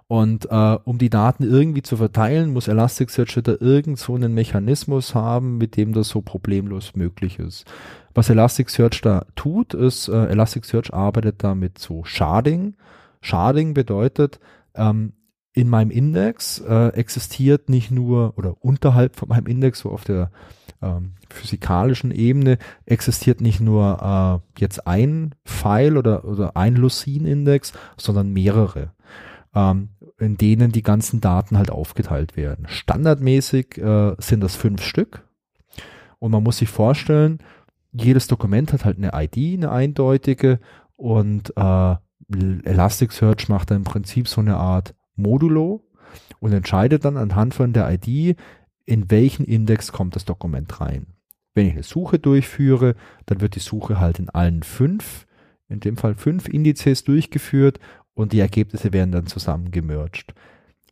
Und äh, um die Daten irgendwie zu verteilen, muss Elasticsearch da irgend so einen Mechanismus haben, mit dem das so problemlos möglich ist. Was Elasticsearch da tut, ist, äh, Elasticsearch arbeitet da mit so Sharding. Sharding bedeutet, ähm, in meinem Index äh, existiert nicht nur oder unterhalb von meinem Index, so auf der ähm, physikalischen Ebene, existiert nicht nur äh, jetzt ein File oder, oder ein Lucene-Index, sondern mehrere ähm, in denen die ganzen Daten halt aufgeteilt werden. Standardmäßig äh, sind das fünf Stück. Und man muss sich vorstellen, jedes Dokument hat halt eine ID, eine eindeutige. Und äh, Elasticsearch macht dann im Prinzip so eine Art Modulo und entscheidet dann anhand von der ID, in welchen Index kommt das Dokument rein. Wenn ich eine Suche durchführe, dann wird die Suche halt in allen fünf, in dem Fall fünf Indizes durchgeführt und die Ergebnisse werden dann zusammen gemerged.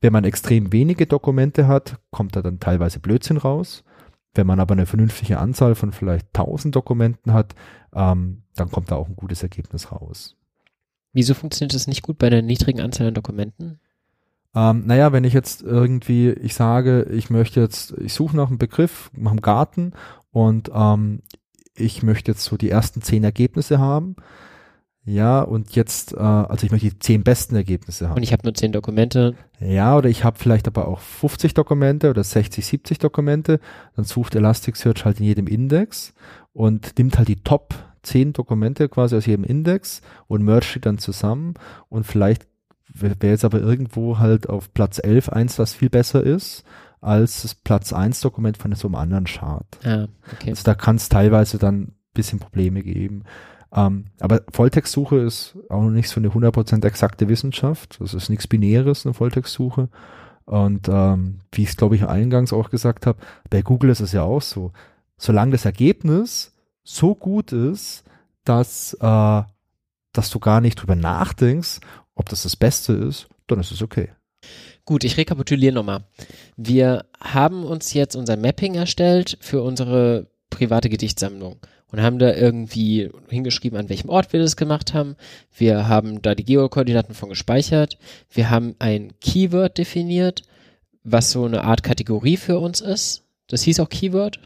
Wenn man extrem wenige Dokumente hat, kommt da dann teilweise Blödsinn raus. Wenn man aber eine vernünftige Anzahl von vielleicht 1000 Dokumenten hat, ähm, dann kommt da auch ein gutes Ergebnis raus. Wieso funktioniert das nicht gut bei einer niedrigen Anzahl an Dokumenten? Ähm, naja, wenn ich jetzt irgendwie, ich sage, ich möchte jetzt, ich suche nach einem Begriff, nach einem Garten und ähm, ich möchte jetzt so die ersten zehn Ergebnisse haben, ja, und jetzt, äh, also ich möchte die zehn besten Ergebnisse haben. Und ich habe nur zehn Dokumente. Ja, oder ich habe vielleicht aber auch 50 Dokumente oder 60, 70 Dokumente. Dann sucht Elasticsearch halt in jedem Index und nimmt halt die Top 10 Dokumente quasi aus jedem Index und mergt die dann zusammen. Und vielleicht wäre jetzt aber irgendwo halt auf Platz 11 eins, was viel besser ist als das Platz 1 Dokument von so einem anderen Chart. Ah, okay. Also da kann es teilweise dann bisschen Probleme geben. Ähm, aber Volltextsuche ist auch noch nicht so eine 100% exakte Wissenschaft. Das ist nichts Binäres, eine Volltextsuche. Und ähm, wie ich es, glaube ich, eingangs auch gesagt habe, bei Google ist es ja auch so. Solange das Ergebnis so gut ist, dass, äh, dass du gar nicht drüber nachdenkst, ob das das Beste ist, dann ist es okay. Gut, ich rekapituliere nochmal. Wir haben uns jetzt unser Mapping erstellt für unsere private Gedichtsammlung und haben da irgendwie hingeschrieben, an welchem Ort wir das gemacht haben. Wir haben da die Geokoordinaten von gespeichert. Wir haben ein Keyword definiert, was so eine Art Kategorie für uns ist. Das hieß auch Keyword.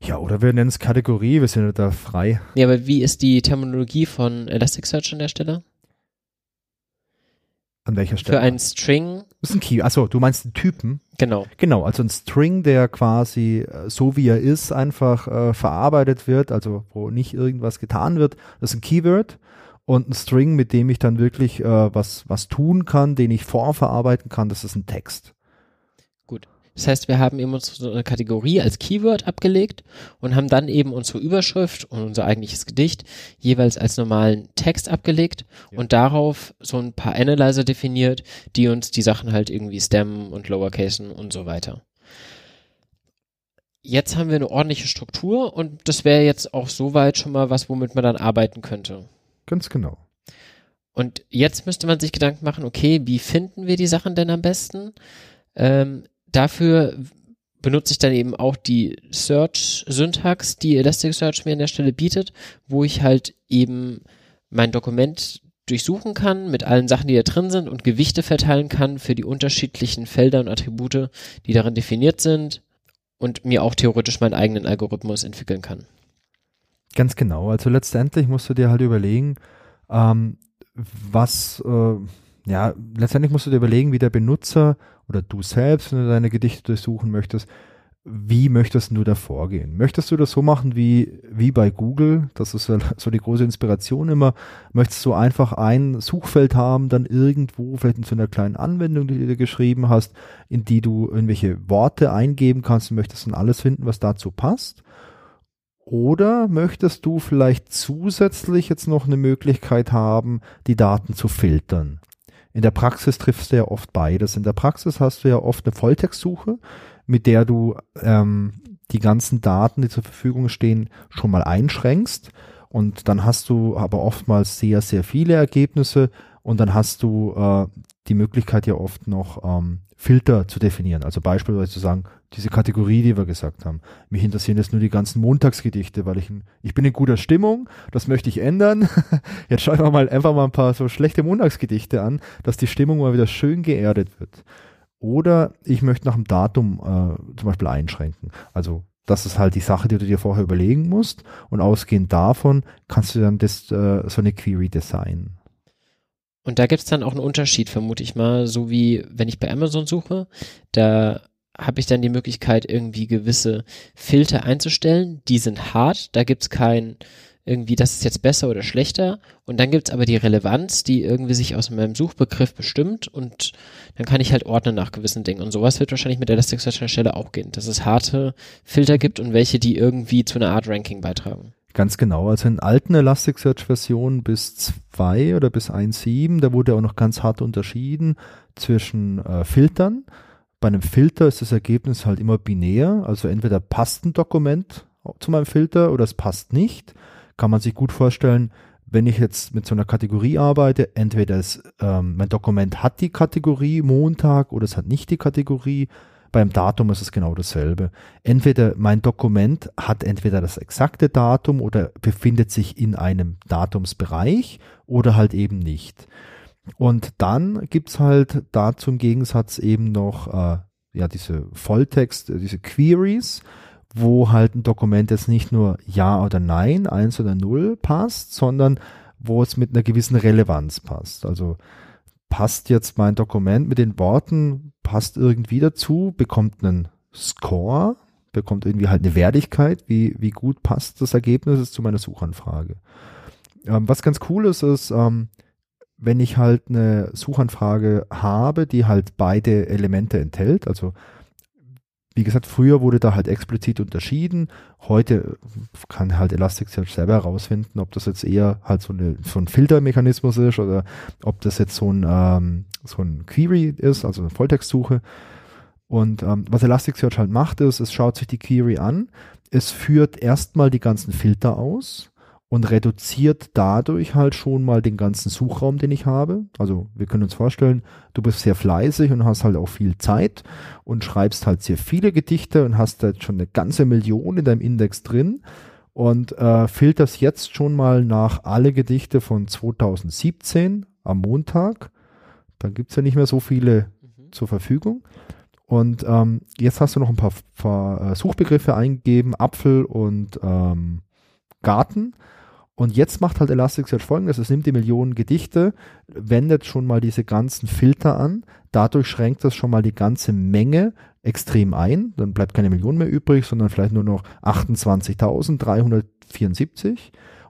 Ja, oder wir nennen es Kategorie, wir sind da frei. Ja, aber wie ist die Terminologie von Elasticsearch an der Stelle? An welcher Stelle? Für einen String. Das ist ein Key. Achso, du meinst den Typen? Genau. Genau, also ein String, der quasi äh, so wie er ist, einfach äh, verarbeitet wird, also wo nicht irgendwas getan wird. Das ist ein Keyword. Und ein String, mit dem ich dann wirklich äh, was, was tun kann, den ich vorverarbeiten kann, das ist ein Text. Das heißt, wir haben eben unsere Kategorie als Keyword abgelegt und haben dann eben unsere Überschrift und unser eigentliches Gedicht jeweils als normalen Text abgelegt ja. und darauf so ein paar Analyzer definiert, die uns die Sachen halt irgendwie stemmen und lowercasen und so weiter. Jetzt haben wir eine ordentliche Struktur und das wäre jetzt auch soweit schon mal was, womit man dann arbeiten könnte. Ganz genau. Und jetzt müsste man sich Gedanken machen, okay, wie finden wir die Sachen denn am besten? Ähm, dafür benutze ich dann eben auch die Search-Syntax, die Elasticsearch mir an der Stelle bietet, wo ich halt eben mein Dokument durchsuchen kann mit allen Sachen, die da drin sind und Gewichte verteilen kann für die unterschiedlichen Felder und Attribute, die darin definiert sind und mir auch theoretisch meinen eigenen Algorithmus entwickeln kann. Ganz genau. Also letztendlich musst du dir halt überlegen, ähm, was, äh, ja, letztendlich musst du dir überlegen, wie der Benutzer oder du selbst, wenn du deine Gedichte durchsuchen möchtest, wie möchtest du da vorgehen? Möchtest du das so machen wie, wie bei Google? Das ist so die große Inspiration immer. Möchtest du einfach ein Suchfeld haben, dann irgendwo, vielleicht in so einer kleinen Anwendung, die du dir geschrieben hast, in die du irgendwelche Worte eingeben kannst und möchtest dann alles finden, was dazu passt? Oder möchtest du vielleicht zusätzlich jetzt noch eine Möglichkeit haben, die Daten zu filtern? In der Praxis triffst du ja oft beides. In der Praxis hast du ja oft eine Volltextsuche, mit der du ähm, die ganzen Daten, die zur Verfügung stehen, schon mal einschränkst. Und dann hast du aber oftmals sehr, sehr viele Ergebnisse und dann hast du äh, die Möglichkeit ja oft noch ähm, Filter zu definieren. Also beispielsweise zu sagen, diese Kategorie, die wir gesagt haben. Mich interessieren jetzt nur die ganzen Montagsgedichte, weil ich, ich bin in guter Stimmung, das möchte ich ändern. Jetzt schauen wir mal einfach mal ein paar so schlechte Montagsgedichte an, dass die Stimmung mal wieder schön geerdet wird. Oder ich möchte nach dem Datum äh, zum Beispiel einschränken. Also das ist halt die Sache, die du dir vorher überlegen musst. Und ausgehend davon kannst du dann das, äh, so eine Query designen. Und da gibt es dann auch einen Unterschied, vermute ich mal, so wie wenn ich bei Amazon suche, da habe ich dann die Möglichkeit, irgendwie gewisse Filter einzustellen. Die sind hart, da gibt es kein irgendwie, das ist jetzt besser oder schlechter. Und dann gibt es aber die Relevanz, die irgendwie sich aus meinem Suchbegriff bestimmt und dann kann ich halt ordnen nach gewissen Dingen. Und sowas wird wahrscheinlich mit Elasticsearch an der Stelle auch gehen, dass es harte Filter gibt und welche, die irgendwie zu einer Art Ranking beitragen. Ganz genau. Also in alten Elasticsearch-Versionen bis 2 oder bis 1.7, da wurde auch noch ganz hart unterschieden zwischen äh, Filtern. Bei einem Filter ist das Ergebnis halt immer binär. Also entweder passt ein Dokument zu meinem Filter oder es passt nicht kann man sich gut vorstellen, wenn ich jetzt mit so einer Kategorie arbeite, entweder es, ähm, mein Dokument hat die Kategorie Montag oder es hat nicht die Kategorie. Beim Datum ist es genau dasselbe. Entweder mein Dokument hat entweder das exakte Datum oder befindet sich in einem Datumsbereich oder halt eben nicht. Und dann gibt's halt dazu im Gegensatz eben noch äh, ja diese Volltext, diese Queries, wo halt ein Dokument jetzt nicht nur Ja oder Nein, eins oder null passt, sondern wo es mit einer gewissen Relevanz passt. Also passt jetzt mein Dokument mit den Worten, passt irgendwie dazu, bekommt einen Score, bekommt irgendwie halt eine Wertigkeit, wie, wie gut passt das Ergebnis zu meiner Suchanfrage. Ähm, was ganz cool ist, ist, ähm, wenn ich halt eine Suchanfrage habe, die halt beide Elemente enthält, also wie gesagt, früher wurde da halt explizit unterschieden. Heute kann halt Elasticsearch selber herausfinden, ob das jetzt eher halt so, eine, so ein Filtermechanismus ist oder ob das jetzt so ein, ähm, so ein Query ist, also eine Volltextsuche. Und ähm, was Elasticsearch halt macht, ist, es schaut sich die Query an, es führt erstmal die ganzen Filter aus, und reduziert dadurch halt schon mal den ganzen Suchraum, den ich habe. Also wir können uns vorstellen, du bist sehr fleißig und hast halt auch viel Zeit und schreibst halt sehr viele Gedichte und hast halt schon eine ganze Million in deinem Index drin und äh, filterst jetzt schon mal nach alle Gedichte von 2017 am Montag. Dann gibt's ja nicht mehr so viele mhm. zur Verfügung. Und ähm, jetzt hast du noch ein paar, paar äh, Suchbegriffe eingegeben, Apfel und ähm, Garten und jetzt macht halt Elasticsearch folgendes, es nimmt die Millionen Gedichte, wendet schon mal diese ganzen Filter an, dadurch schränkt das schon mal die ganze Menge extrem ein, dann bleibt keine Million mehr übrig, sondern vielleicht nur noch 28.374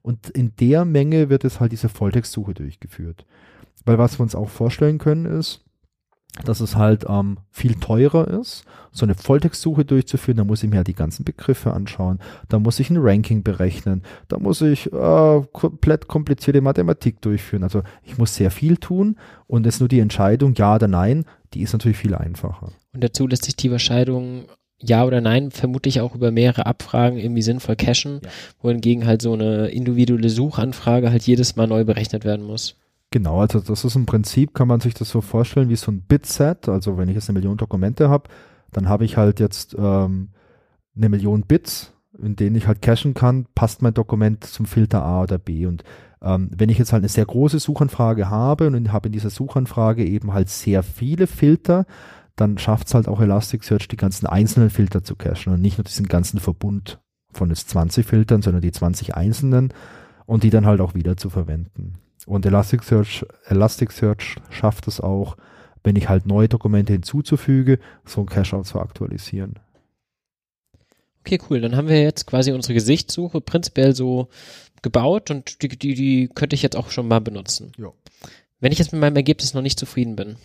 und in der Menge wird es halt diese Volltextsuche durchgeführt. Weil was wir uns auch vorstellen können ist, dass es halt ähm, viel teurer ist, so eine Volltextsuche durchzuführen. Da muss ich mir halt die ganzen Begriffe anschauen. Da muss ich ein Ranking berechnen. Da muss ich äh, komplett komplizierte Mathematik durchführen. Also ich muss sehr viel tun und es nur die Entscheidung ja oder nein, die ist natürlich viel einfacher. Und dazu lässt sich die Überscheidung ja oder nein vermutlich auch über mehrere Abfragen irgendwie sinnvoll cachen, ja. wohingegen halt so eine individuelle Suchanfrage halt jedes Mal neu berechnet werden muss. Genau, also das ist im Prinzip, kann man sich das so vorstellen wie so ein Bitset. Also wenn ich jetzt eine Million Dokumente habe, dann habe ich halt jetzt ähm, eine Million Bits, in denen ich halt cachen kann, passt mein Dokument zum Filter A oder B. Und ähm, wenn ich jetzt halt eine sehr große Suchanfrage habe und habe in dieser Suchanfrage eben halt sehr viele Filter, dann schafft es halt auch Elasticsearch, die ganzen einzelnen Filter zu cachen und nicht nur diesen ganzen Verbund von jetzt 20 Filtern, sondern die 20 einzelnen und die dann halt auch wieder zu verwenden. Und Elasticsearch, Elasticsearch schafft es auch, wenn ich halt neue Dokumente hinzuzufüge, so ein Cache zu aktualisieren. Okay, cool. Dann haben wir jetzt quasi unsere Gesichtssuche prinzipiell so gebaut und die, die, die könnte ich jetzt auch schon mal benutzen. Ja. Wenn ich jetzt mit meinem Ergebnis noch nicht zufrieden bin,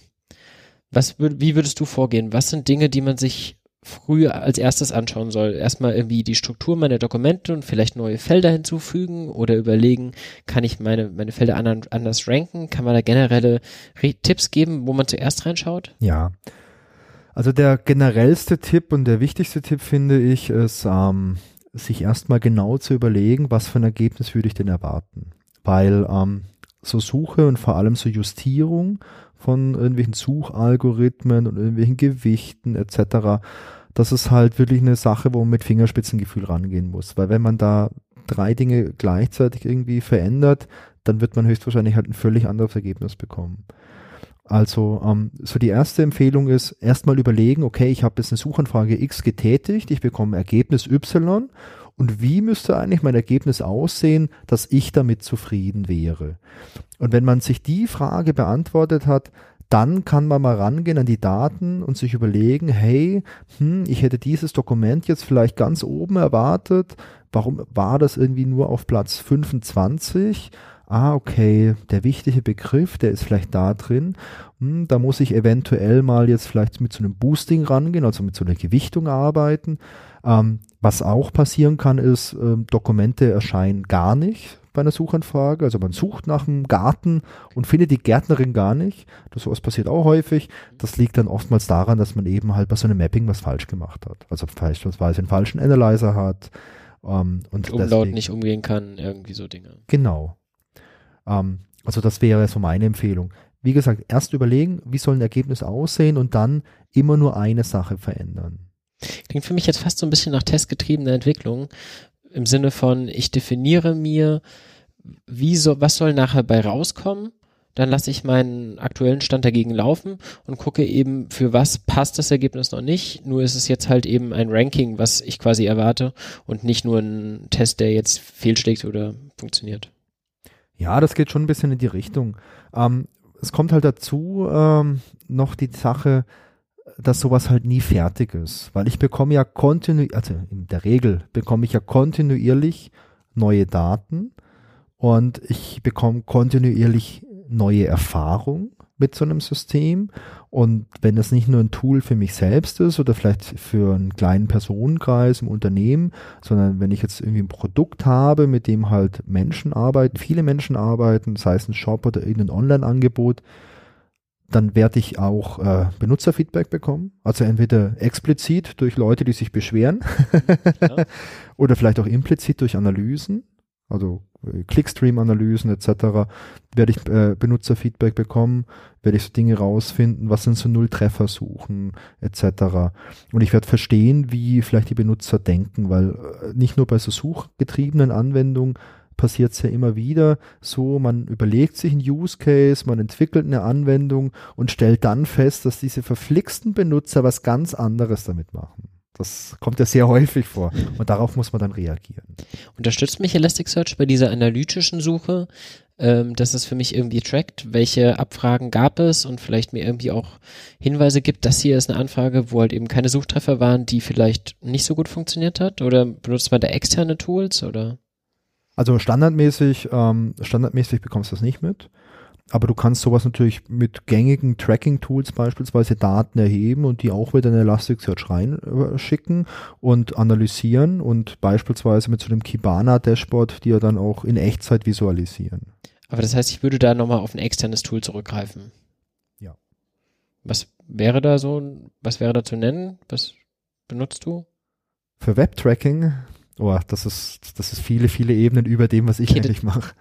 was wie würdest du vorgehen? Was sind Dinge, die man sich früh als erstes anschauen soll? Erstmal irgendwie die Struktur meiner Dokumente und vielleicht neue Felder hinzufügen oder überlegen, kann ich meine, meine Felder anders ranken? Kann man da generelle Tipps geben, wo man zuerst reinschaut? Ja. Also der generellste Tipp und der wichtigste Tipp finde ich, ist, ähm, sich erstmal genau zu überlegen, was für ein Ergebnis würde ich denn erwarten. Weil ähm, so Suche und vor allem so Justierung von irgendwelchen Suchalgorithmen und irgendwelchen Gewichten etc., das ist halt wirklich eine Sache, wo man mit Fingerspitzengefühl rangehen muss. Weil wenn man da drei Dinge gleichzeitig irgendwie verändert, dann wird man höchstwahrscheinlich halt ein völlig anderes Ergebnis bekommen. Also ähm, so die erste Empfehlung ist erstmal überlegen, okay, ich habe jetzt eine Suchanfrage X getätigt, ich bekomme Ergebnis Y und wie müsste eigentlich mein Ergebnis aussehen, dass ich damit zufrieden wäre? Und wenn man sich die Frage beantwortet hat, dann kann man mal rangehen an die Daten und sich überlegen, hey, hm, ich hätte dieses Dokument jetzt vielleicht ganz oben erwartet. Warum war das irgendwie nur auf Platz 25? ah, okay, der wichtige Begriff, der ist vielleicht da drin. Hm, da muss ich eventuell mal jetzt vielleicht mit so einem Boosting rangehen, also mit so einer Gewichtung arbeiten. Ähm, was auch passieren kann, ist, ähm, Dokumente erscheinen gar nicht bei einer Suchanfrage. Also man sucht nach einem Garten und findet die Gärtnerin gar nicht. Das sowas passiert auch häufig. Das liegt dann oftmals daran, dass man eben halt bei so einem Mapping was falsch gemacht hat. Also beispielsweise einen falschen Analyzer hat. Ähm, und Umlaut deswegen, nicht umgehen kann, irgendwie so Dinge. Genau. Ähm, also das wäre so meine Empfehlung. Wie gesagt, erst überlegen, wie soll ein Ergebnis aussehen und dann immer nur eine Sache verändern. Klingt für mich jetzt fast so ein bisschen nach testgetriebener Entwicklung im Sinne von, ich definiere mir, wie so, was soll nachher bei rauskommen, dann lasse ich meinen aktuellen Stand dagegen laufen und gucke eben, für was passt das Ergebnis noch nicht. Nur ist es jetzt halt eben ein Ranking, was ich quasi erwarte und nicht nur ein Test, der jetzt fehlschlägt oder funktioniert. Ja, das geht schon ein bisschen in die Richtung. Ähm, es kommt halt dazu ähm, noch die Sache, dass sowas halt nie fertig ist, weil ich bekomme ja kontinuierlich, also in der Regel bekomme ich ja kontinuierlich neue Daten und ich bekomme kontinuierlich neue Erfahrung mit so einem System. Und wenn das nicht nur ein Tool für mich selbst ist oder vielleicht für einen kleinen Personenkreis im Unternehmen, sondern wenn ich jetzt irgendwie ein Produkt habe, mit dem halt Menschen arbeiten, viele Menschen arbeiten, sei es ein Shop oder irgendein Online-Angebot, dann werde ich auch äh, Benutzerfeedback bekommen. Also entweder explizit durch Leute, die sich beschweren ja. oder vielleicht auch implizit durch Analysen also äh, Clickstream-Analysen etc., werde ich äh, Benutzerfeedback bekommen, werde ich so Dinge rausfinden, was sind so Nulltreffersuchen etc. Und ich werde verstehen, wie vielleicht die Benutzer denken, weil äh, nicht nur bei so suchgetriebenen Anwendungen passiert es ja immer wieder so, man überlegt sich einen Use Case, man entwickelt eine Anwendung und stellt dann fest, dass diese verflixten Benutzer was ganz anderes damit machen. Das kommt ja sehr häufig vor und darauf muss man dann reagieren. Unterstützt mich Elasticsearch bei dieser analytischen Suche, ähm, dass es für mich irgendwie trackt, welche Abfragen gab es und vielleicht mir irgendwie auch Hinweise gibt, das hier ist eine Anfrage, wo halt eben keine Suchtreffer waren, die vielleicht nicht so gut funktioniert hat oder benutzt man da externe Tools oder? Also standardmäßig, ähm, standardmäßig bekommst du das nicht mit. Aber du kannst sowas natürlich mit gängigen Tracking-Tools beispielsweise Daten erheben und die auch wieder in Elasticsearch reinschicken und analysieren und beispielsweise mit so einem Kibana-Dashboard die ja dann auch in Echtzeit visualisieren. Aber das heißt, ich würde da nochmal auf ein externes Tool zurückgreifen. Ja. Was wäre da so, was wäre da zu nennen? Was benutzt du? Für Web-Tracking, oh, das ist, das ist viele, viele Ebenen über dem, was ich okay, eigentlich mache.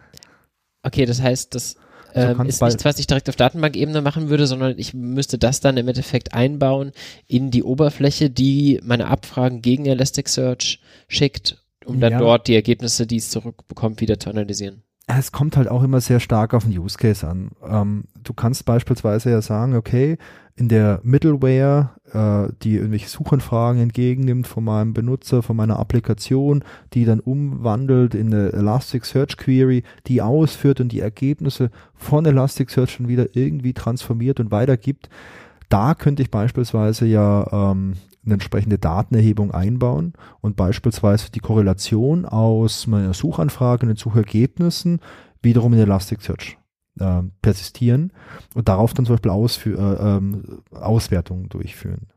Okay, das heißt, das ähm, ist nichts, was ich direkt auf Datenbankebene machen würde, sondern ich müsste das dann im Endeffekt einbauen in die Oberfläche, die meine Abfragen gegen Elasticsearch schickt, um dann ja. dort die Ergebnisse, die es zurückbekommt, wieder zu analysieren. Es kommt halt auch immer sehr stark auf den Use Case an. Ähm, du kannst beispielsweise ja sagen, okay, in der Middleware, äh, die irgendwelche Suchanfragen entgegennimmt von meinem Benutzer, von meiner Applikation, die dann umwandelt in eine Elasticsearch Query, die ausführt und die Ergebnisse von Elasticsearch schon wieder irgendwie transformiert und weitergibt. Da könnte ich beispielsweise ja ähm, eine entsprechende Datenerhebung einbauen und beispielsweise die Korrelation aus meiner Suchanfrage und den Suchergebnissen wiederum in Elasticsearch äh, persistieren und darauf dann zum Beispiel Ausfü äh, ähm, Auswertungen durchführen.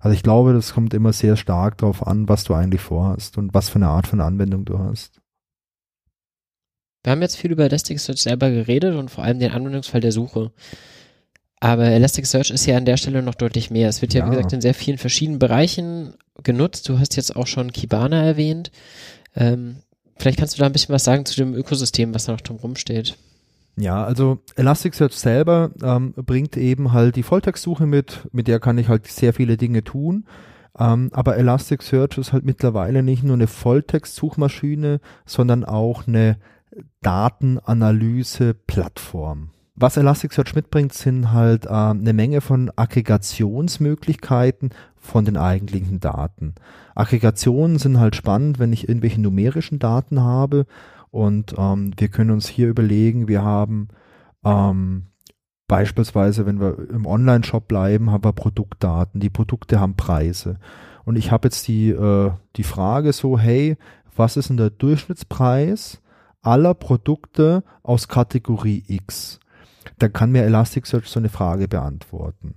Also ich glaube, das kommt immer sehr stark darauf an, was du eigentlich vorhast und was für eine Art von Anwendung du hast. Wir haben jetzt viel über Elasticsearch selber geredet und vor allem den Anwendungsfall der Suche. Aber Elasticsearch ist ja an der Stelle noch deutlich mehr. Es wird ja, ja, wie gesagt, in sehr vielen verschiedenen Bereichen genutzt. Du hast jetzt auch schon Kibana erwähnt. Ähm, vielleicht kannst du da ein bisschen was sagen zu dem Ökosystem, was da noch drum steht. Ja, also Elasticsearch selber ähm, bringt eben halt die Volltextsuche mit, mit der kann ich halt sehr viele Dinge tun. Ähm, aber Elasticsearch ist halt mittlerweile nicht nur eine Volltextsuchmaschine, sondern auch eine Datenanalyse-Plattform. Was Elasticsearch mitbringt, sind halt äh, eine Menge von Aggregationsmöglichkeiten von den eigentlichen Daten. Aggregationen sind halt spannend, wenn ich irgendwelche numerischen Daten habe und ähm, wir können uns hier überlegen, wir haben ähm, beispielsweise, wenn wir im Online-Shop bleiben, haben wir Produktdaten. Die Produkte haben Preise. Und ich habe jetzt die, äh, die Frage so, hey, was ist denn der Durchschnittspreis aller Produkte aus Kategorie X? Dann kann mir Elasticsearch so eine Frage beantworten.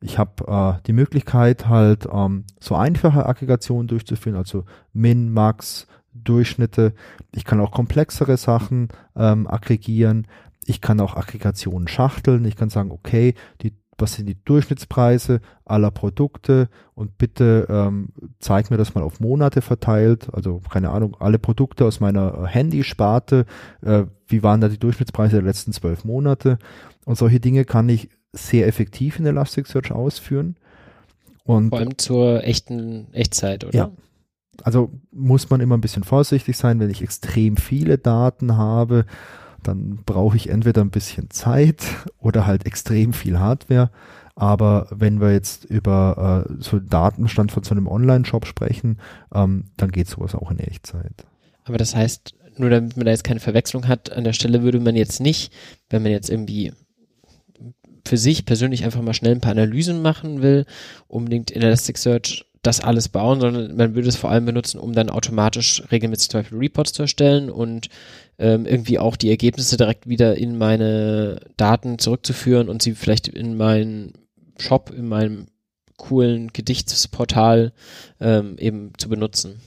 Ich habe äh, die Möglichkeit halt ähm, so einfache Aggregationen durchzuführen, also Min, Max, Durchschnitte. Ich kann auch komplexere Sachen ähm, aggregieren. Ich kann auch Aggregationen schachteln. Ich kann sagen, okay, die was sind die Durchschnittspreise aller Produkte und bitte ähm, zeig mir das mal auf Monate verteilt, also keine Ahnung, alle Produkte aus meiner Handysparte, äh, wie waren da die Durchschnittspreise der letzten zwölf Monate und solche Dinge kann ich sehr effektiv in Elasticsearch ausführen. Und Vor allem zur echten Echtzeit, oder? Ja. Also muss man immer ein bisschen vorsichtig sein, wenn ich extrem viele Daten habe dann brauche ich entweder ein bisschen Zeit oder halt extrem viel Hardware. Aber wenn wir jetzt über äh, so Datenstand von so einem Online-Shop sprechen, ähm, dann geht sowas auch in Echtzeit. Aber das heißt, nur damit man da jetzt keine Verwechslung hat, an der Stelle würde man jetzt nicht, wenn man jetzt irgendwie für sich persönlich einfach mal schnell ein paar Analysen machen will, unbedingt in Elasticsearch das alles bauen, sondern man würde es vor allem benutzen, um dann automatisch regelmäßig zum Beispiel Reports zu erstellen und ähm, irgendwie auch die Ergebnisse direkt wieder in meine Daten zurückzuführen und sie vielleicht in meinen Shop, in meinem coolen Gedichtsportal ähm, eben zu benutzen.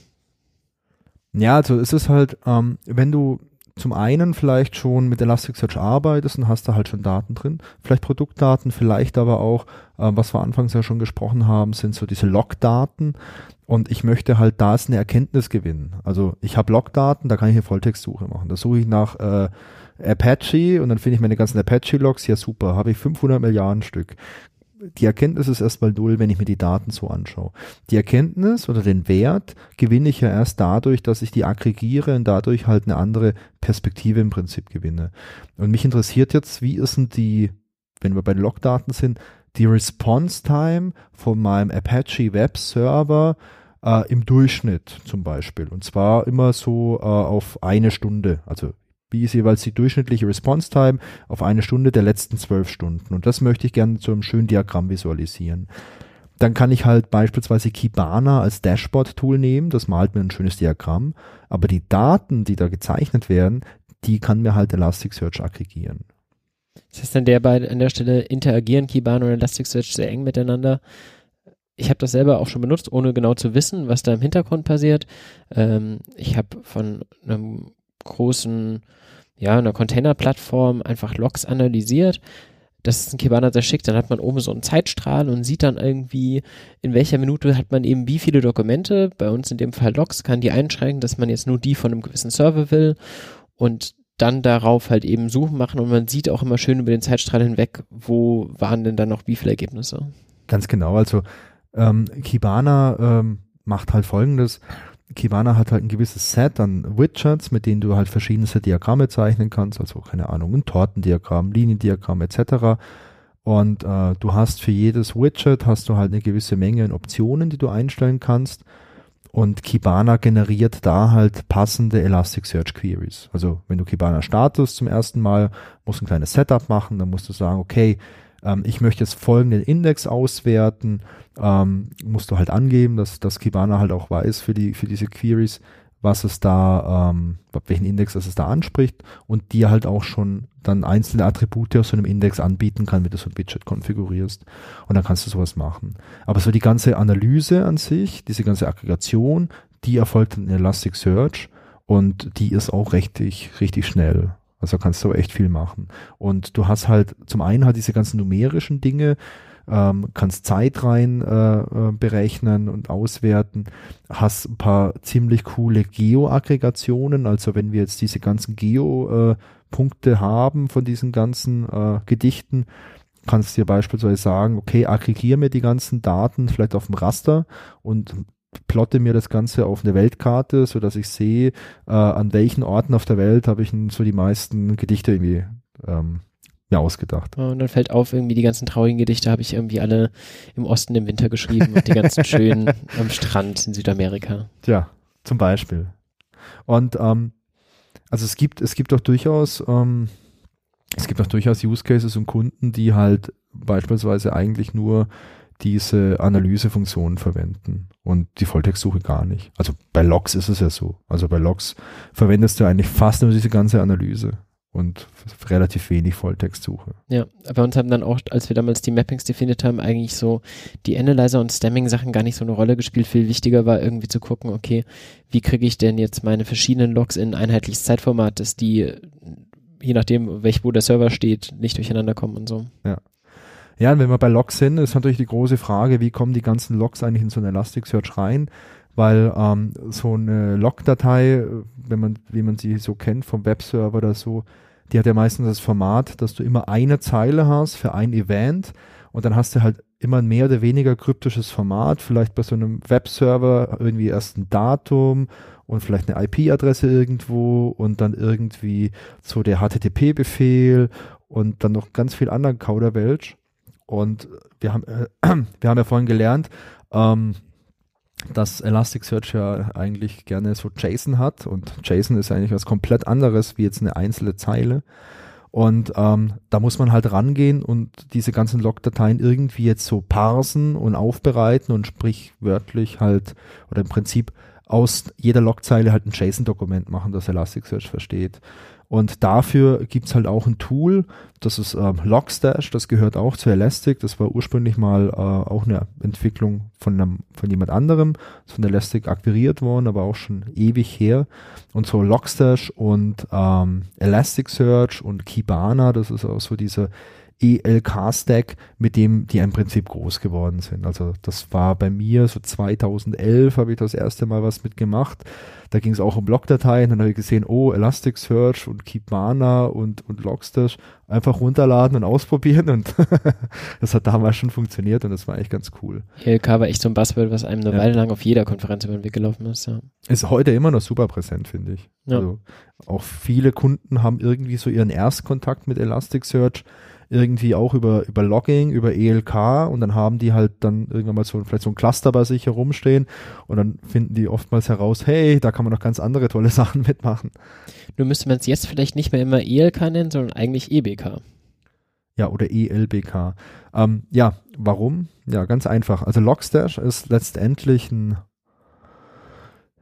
Ja, also es ist halt, ähm, wenn du zum einen vielleicht schon mit Elasticsearch arbeitest und hast da halt schon Daten drin, vielleicht Produktdaten, vielleicht aber auch, äh, was wir anfangs ja schon gesprochen haben, sind so diese Logdaten und ich möchte halt da eine Erkenntnis gewinnen. Also ich habe Logdaten, da kann ich eine Volltextsuche machen. Da suche ich nach äh, Apache und dann finde ich meine ganzen Apache-Logs, ja super, habe ich 500 Milliarden Stück die Erkenntnis ist erstmal null, wenn ich mir die Daten so anschaue. Die Erkenntnis oder den Wert gewinne ich ja erst dadurch, dass ich die aggregiere und dadurch halt eine andere Perspektive im Prinzip gewinne. Und mich interessiert jetzt, wie ist denn die, wenn wir bei den Logdaten sind, die Response Time von meinem Apache Web Server äh, im Durchschnitt zum Beispiel. Und zwar immer so äh, auf eine Stunde. Also wie ist jeweils die durchschnittliche Response Time auf eine Stunde der letzten zwölf Stunden. Und das möchte ich gerne zu einem schönen Diagramm visualisieren. Dann kann ich halt beispielsweise Kibana als Dashboard-Tool nehmen, das malt mir ein schönes Diagramm, aber die Daten, die da gezeichnet werden, die kann mir halt Elasticsearch aggregieren. Das heißt an der, bei, an der Stelle interagieren Kibana und Elasticsearch sehr eng miteinander. Ich habe das selber auch schon benutzt, ohne genau zu wissen, was da im Hintergrund passiert. Ähm, ich habe von einem großen ja, einer Containerplattform einfach Logs analysiert. Das ist ein Kibana sehr schick. Dann hat man oben so einen Zeitstrahl und sieht dann irgendwie, in welcher Minute hat man eben wie viele Dokumente. Bei uns in dem Fall Logs kann die einschränken, dass man jetzt nur die von einem gewissen Server will und dann darauf halt eben Suchen machen und man sieht auch immer schön über den Zeitstrahl hinweg, wo waren denn dann noch wie viele Ergebnisse. Ganz genau. Also ähm, Kibana ähm, macht halt folgendes Kibana hat halt ein gewisses Set an Widgets, mit denen du halt verschiedenste Diagramme zeichnen kannst, also keine Ahnung, ein Tortendiagramm, Liniendiagramm etc. Und äh, du hast für jedes Widget hast du halt eine gewisse Menge an Optionen, die du einstellen kannst. Und Kibana generiert da halt passende Elasticsearch Queries. Also wenn du Kibana startest zum ersten Mal, musst du ein kleines Setup machen, dann musst du sagen, okay, ähm, ich möchte jetzt folgenden Index auswerten, ähm, musst du halt angeben, dass, dass Kibana halt auch weiß für die, für diese Queries, was es da, ähm, welchen Index es da anspricht und dir halt auch schon dann einzelne Attribute aus so einem Index anbieten kann, wenn du so ein Widget konfigurierst. Und dann kannst du sowas machen. Aber so die ganze Analyse an sich, diese ganze Aggregation, die erfolgt in Elasticsearch und die ist auch richtig, richtig schnell. Also kannst du echt viel machen. Und du hast halt zum einen halt diese ganzen numerischen Dinge, ähm, kannst Zeit rein äh, äh, berechnen und auswerten, hast ein paar ziemlich coole Geo-Aggregationen, also wenn wir jetzt diese ganzen Geo-Punkte äh, haben von diesen ganzen äh, Gedichten, kannst du dir beispielsweise sagen, okay, aggregiere mir die ganzen Daten vielleicht auf dem Raster und plotte mir das Ganze auf eine Weltkarte, so dass ich sehe, äh, an welchen Orten auf der Welt habe ich so die meisten Gedichte irgendwie ähm, mir ausgedacht. Und dann fällt auf, irgendwie die ganzen traurigen Gedichte habe ich irgendwie alle im Osten im Winter geschrieben und die ganzen schönen am Strand in Südamerika. Ja, zum Beispiel. Und ähm, also es gibt, es gibt auch durchaus, ähm, es gibt auch durchaus Use Cases und Kunden, die halt beispielsweise eigentlich nur diese Analysefunktionen verwenden und die Volltextsuche gar nicht. Also bei Logs ist es ja so. Also bei Logs verwendest du eigentlich fast nur diese ganze Analyse und relativ wenig Volltextsuche. Ja, bei uns haben dann auch, als wir damals die Mappings definiert haben, eigentlich so die Analyzer und Stemming-Sachen gar nicht so eine Rolle gespielt. Viel wichtiger war irgendwie zu gucken, okay, wie kriege ich denn jetzt meine verschiedenen Logs in ein einheitliches Zeitformat, dass die, je nachdem, welch wo der Server steht, nicht durcheinander kommen und so. Ja. Ja, und wenn wir bei Logs sind, ist natürlich die große Frage, wie kommen die ganzen Logs eigentlich in so eine Elasticsearch rein? Weil ähm, so eine Log-Datei, wenn man, wie man sie so kennt vom Webserver oder so, die hat ja meistens das Format, dass du immer eine Zeile hast für ein Event und dann hast du halt immer ein mehr oder weniger kryptisches Format, vielleicht bei so einem Webserver irgendwie erst ein Datum und vielleicht eine IP-Adresse irgendwo und dann irgendwie so der HTTP-Befehl und dann noch ganz viel anderen Kauderwelsch. Und wir haben, äh, wir haben ja vorhin gelernt, ähm, dass Elasticsearch ja eigentlich gerne so JSON hat und JSON ist eigentlich was komplett anderes wie jetzt eine einzelne Zeile. Und ähm, da muss man halt rangehen und diese ganzen Logdateien irgendwie jetzt so parsen und aufbereiten und sprichwörtlich halt oder im Prinzip aus jeder Logzeile halt ein JSON-Dokument machen, das Elasticsearch versteht. Und dafür gibt's halt auch ein Tool, das ist ähm, Logstash, das gehört auch zu Elastic. Das war ursprünglich mal äh, auch eine Entwicklung von, einem, von jemand anderem, ist von Elastic akquiriert worden, aber auch schon ewig her. Und so Logstash und ähm, Elasticsearch und Kibana, das ist auch so diese ELK-Stack, mit dem die im Prinzip groß geworden sind. Also das war bei mir so 2011 habe ich das erste Mal was mitgemacht. Da ging es auch um Logdateien. Dann habe ich gesehen, oh, Elasticsearch und Kibana und, und Logstash einfach runterladen und ausprobieren und das hat damals schon funktioniert und das war echt ganz cool. ELK war echt so ein Buzzword, was einem eine ja. Weile lang auf jeder Konferenz über den Weg gelaufen ist. Ja. Ist heute immer noch super präsent, finde ich. Ja. Also auch viele Kunden haben irgendwie so ihren Erstkontakt mit Elasticsearch irgendwie auch über, über Logging, über ELK und dann haben die halt dann irgendwann mal so vielleicht so ein Cluster bei sich herumstehen und dann finden die oftmals heraus, hey, da kann man noch ganz andere tolle Sachen mitmachen. Nur müsste man es jetzt vielleicht nicht mehr immer ELK nennen, sondern eigentlich EBK. Ja, oder ELBK. Ähm, ja, warum? Ja, ganz einfach. Also Logstash ist letztendlich ein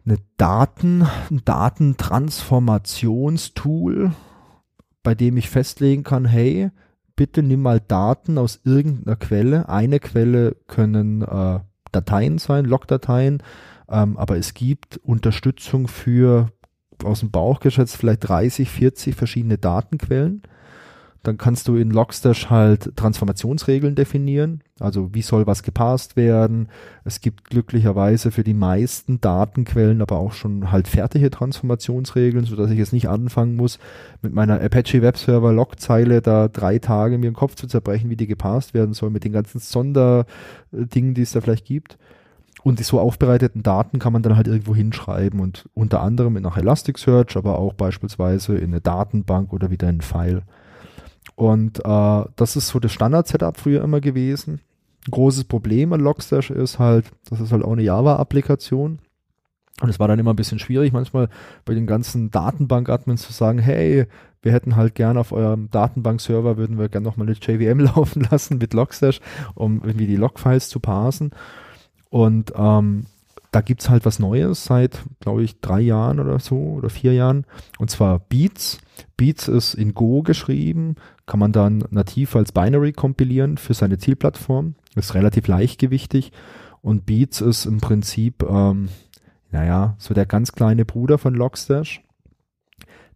eine Daten, ein Datentransformationstool, bei dem ich festlegen kann, hey, bitte nimm mal Daten aus irgendeiner Quelle. Eine Quelle können äh, Dateien sein, Logdateien, ähm, aber es gibt Unterstützung für aus dem Bauch geschätzt vielleicht 30, 40 verschiedene Datenquellen. Dann kannst du in Logstash halt Transformationsregeln definieren. Also wie soll was gepasst werden. Es gibt glücklicherweise für die meisten Datenquellen aber auch schon halt fertige Transformationsregeln, so dass ich jetzt nicht anfangen muss, mit meiner Apache Webserver Logzeile da drei Tage mir den Kopf zu zerbrechen, wie die gepasst werden soll, mit den ganzen Sonderdingen, die es da vielleicht gibt. und die so aufbereiteten Daten kann man dann halt irgendwo hinschreiben und unter anderem nach Elasticsearch, aber auch beispielsweise in eine Datenbank oder wieder in ein File. Und äh, das ist so das Standard-Setup früher immer gewesen. Ein großes Problem an Logstash ist halt, das ist halt auch eine Java-Applikation. Und es war dann immer ein bisschen schwierig, manchmal bei den ganzen Datenbank-Admins zu sagen, hey, wir hätten halt gern auf eurem Datenbank-Server, würden wir gerne nochmal eine JVM laufen lassen mit Logstash, um irgendwie die Logfiles zu parsen. Und ähm, da gibt's halt was Neues seit, glaube ich, drei Jahren oder so oder vier Jahren. Und zwar Beats. Beats ist in Go geschrieben, kann man dann nativ als Binary kompilieren für seine Zielplattform. Ist relativ leichtgewichtig. Und Beats ist im Prinzip, ähm, naja, so der ganz kleine Bruder von Logstash,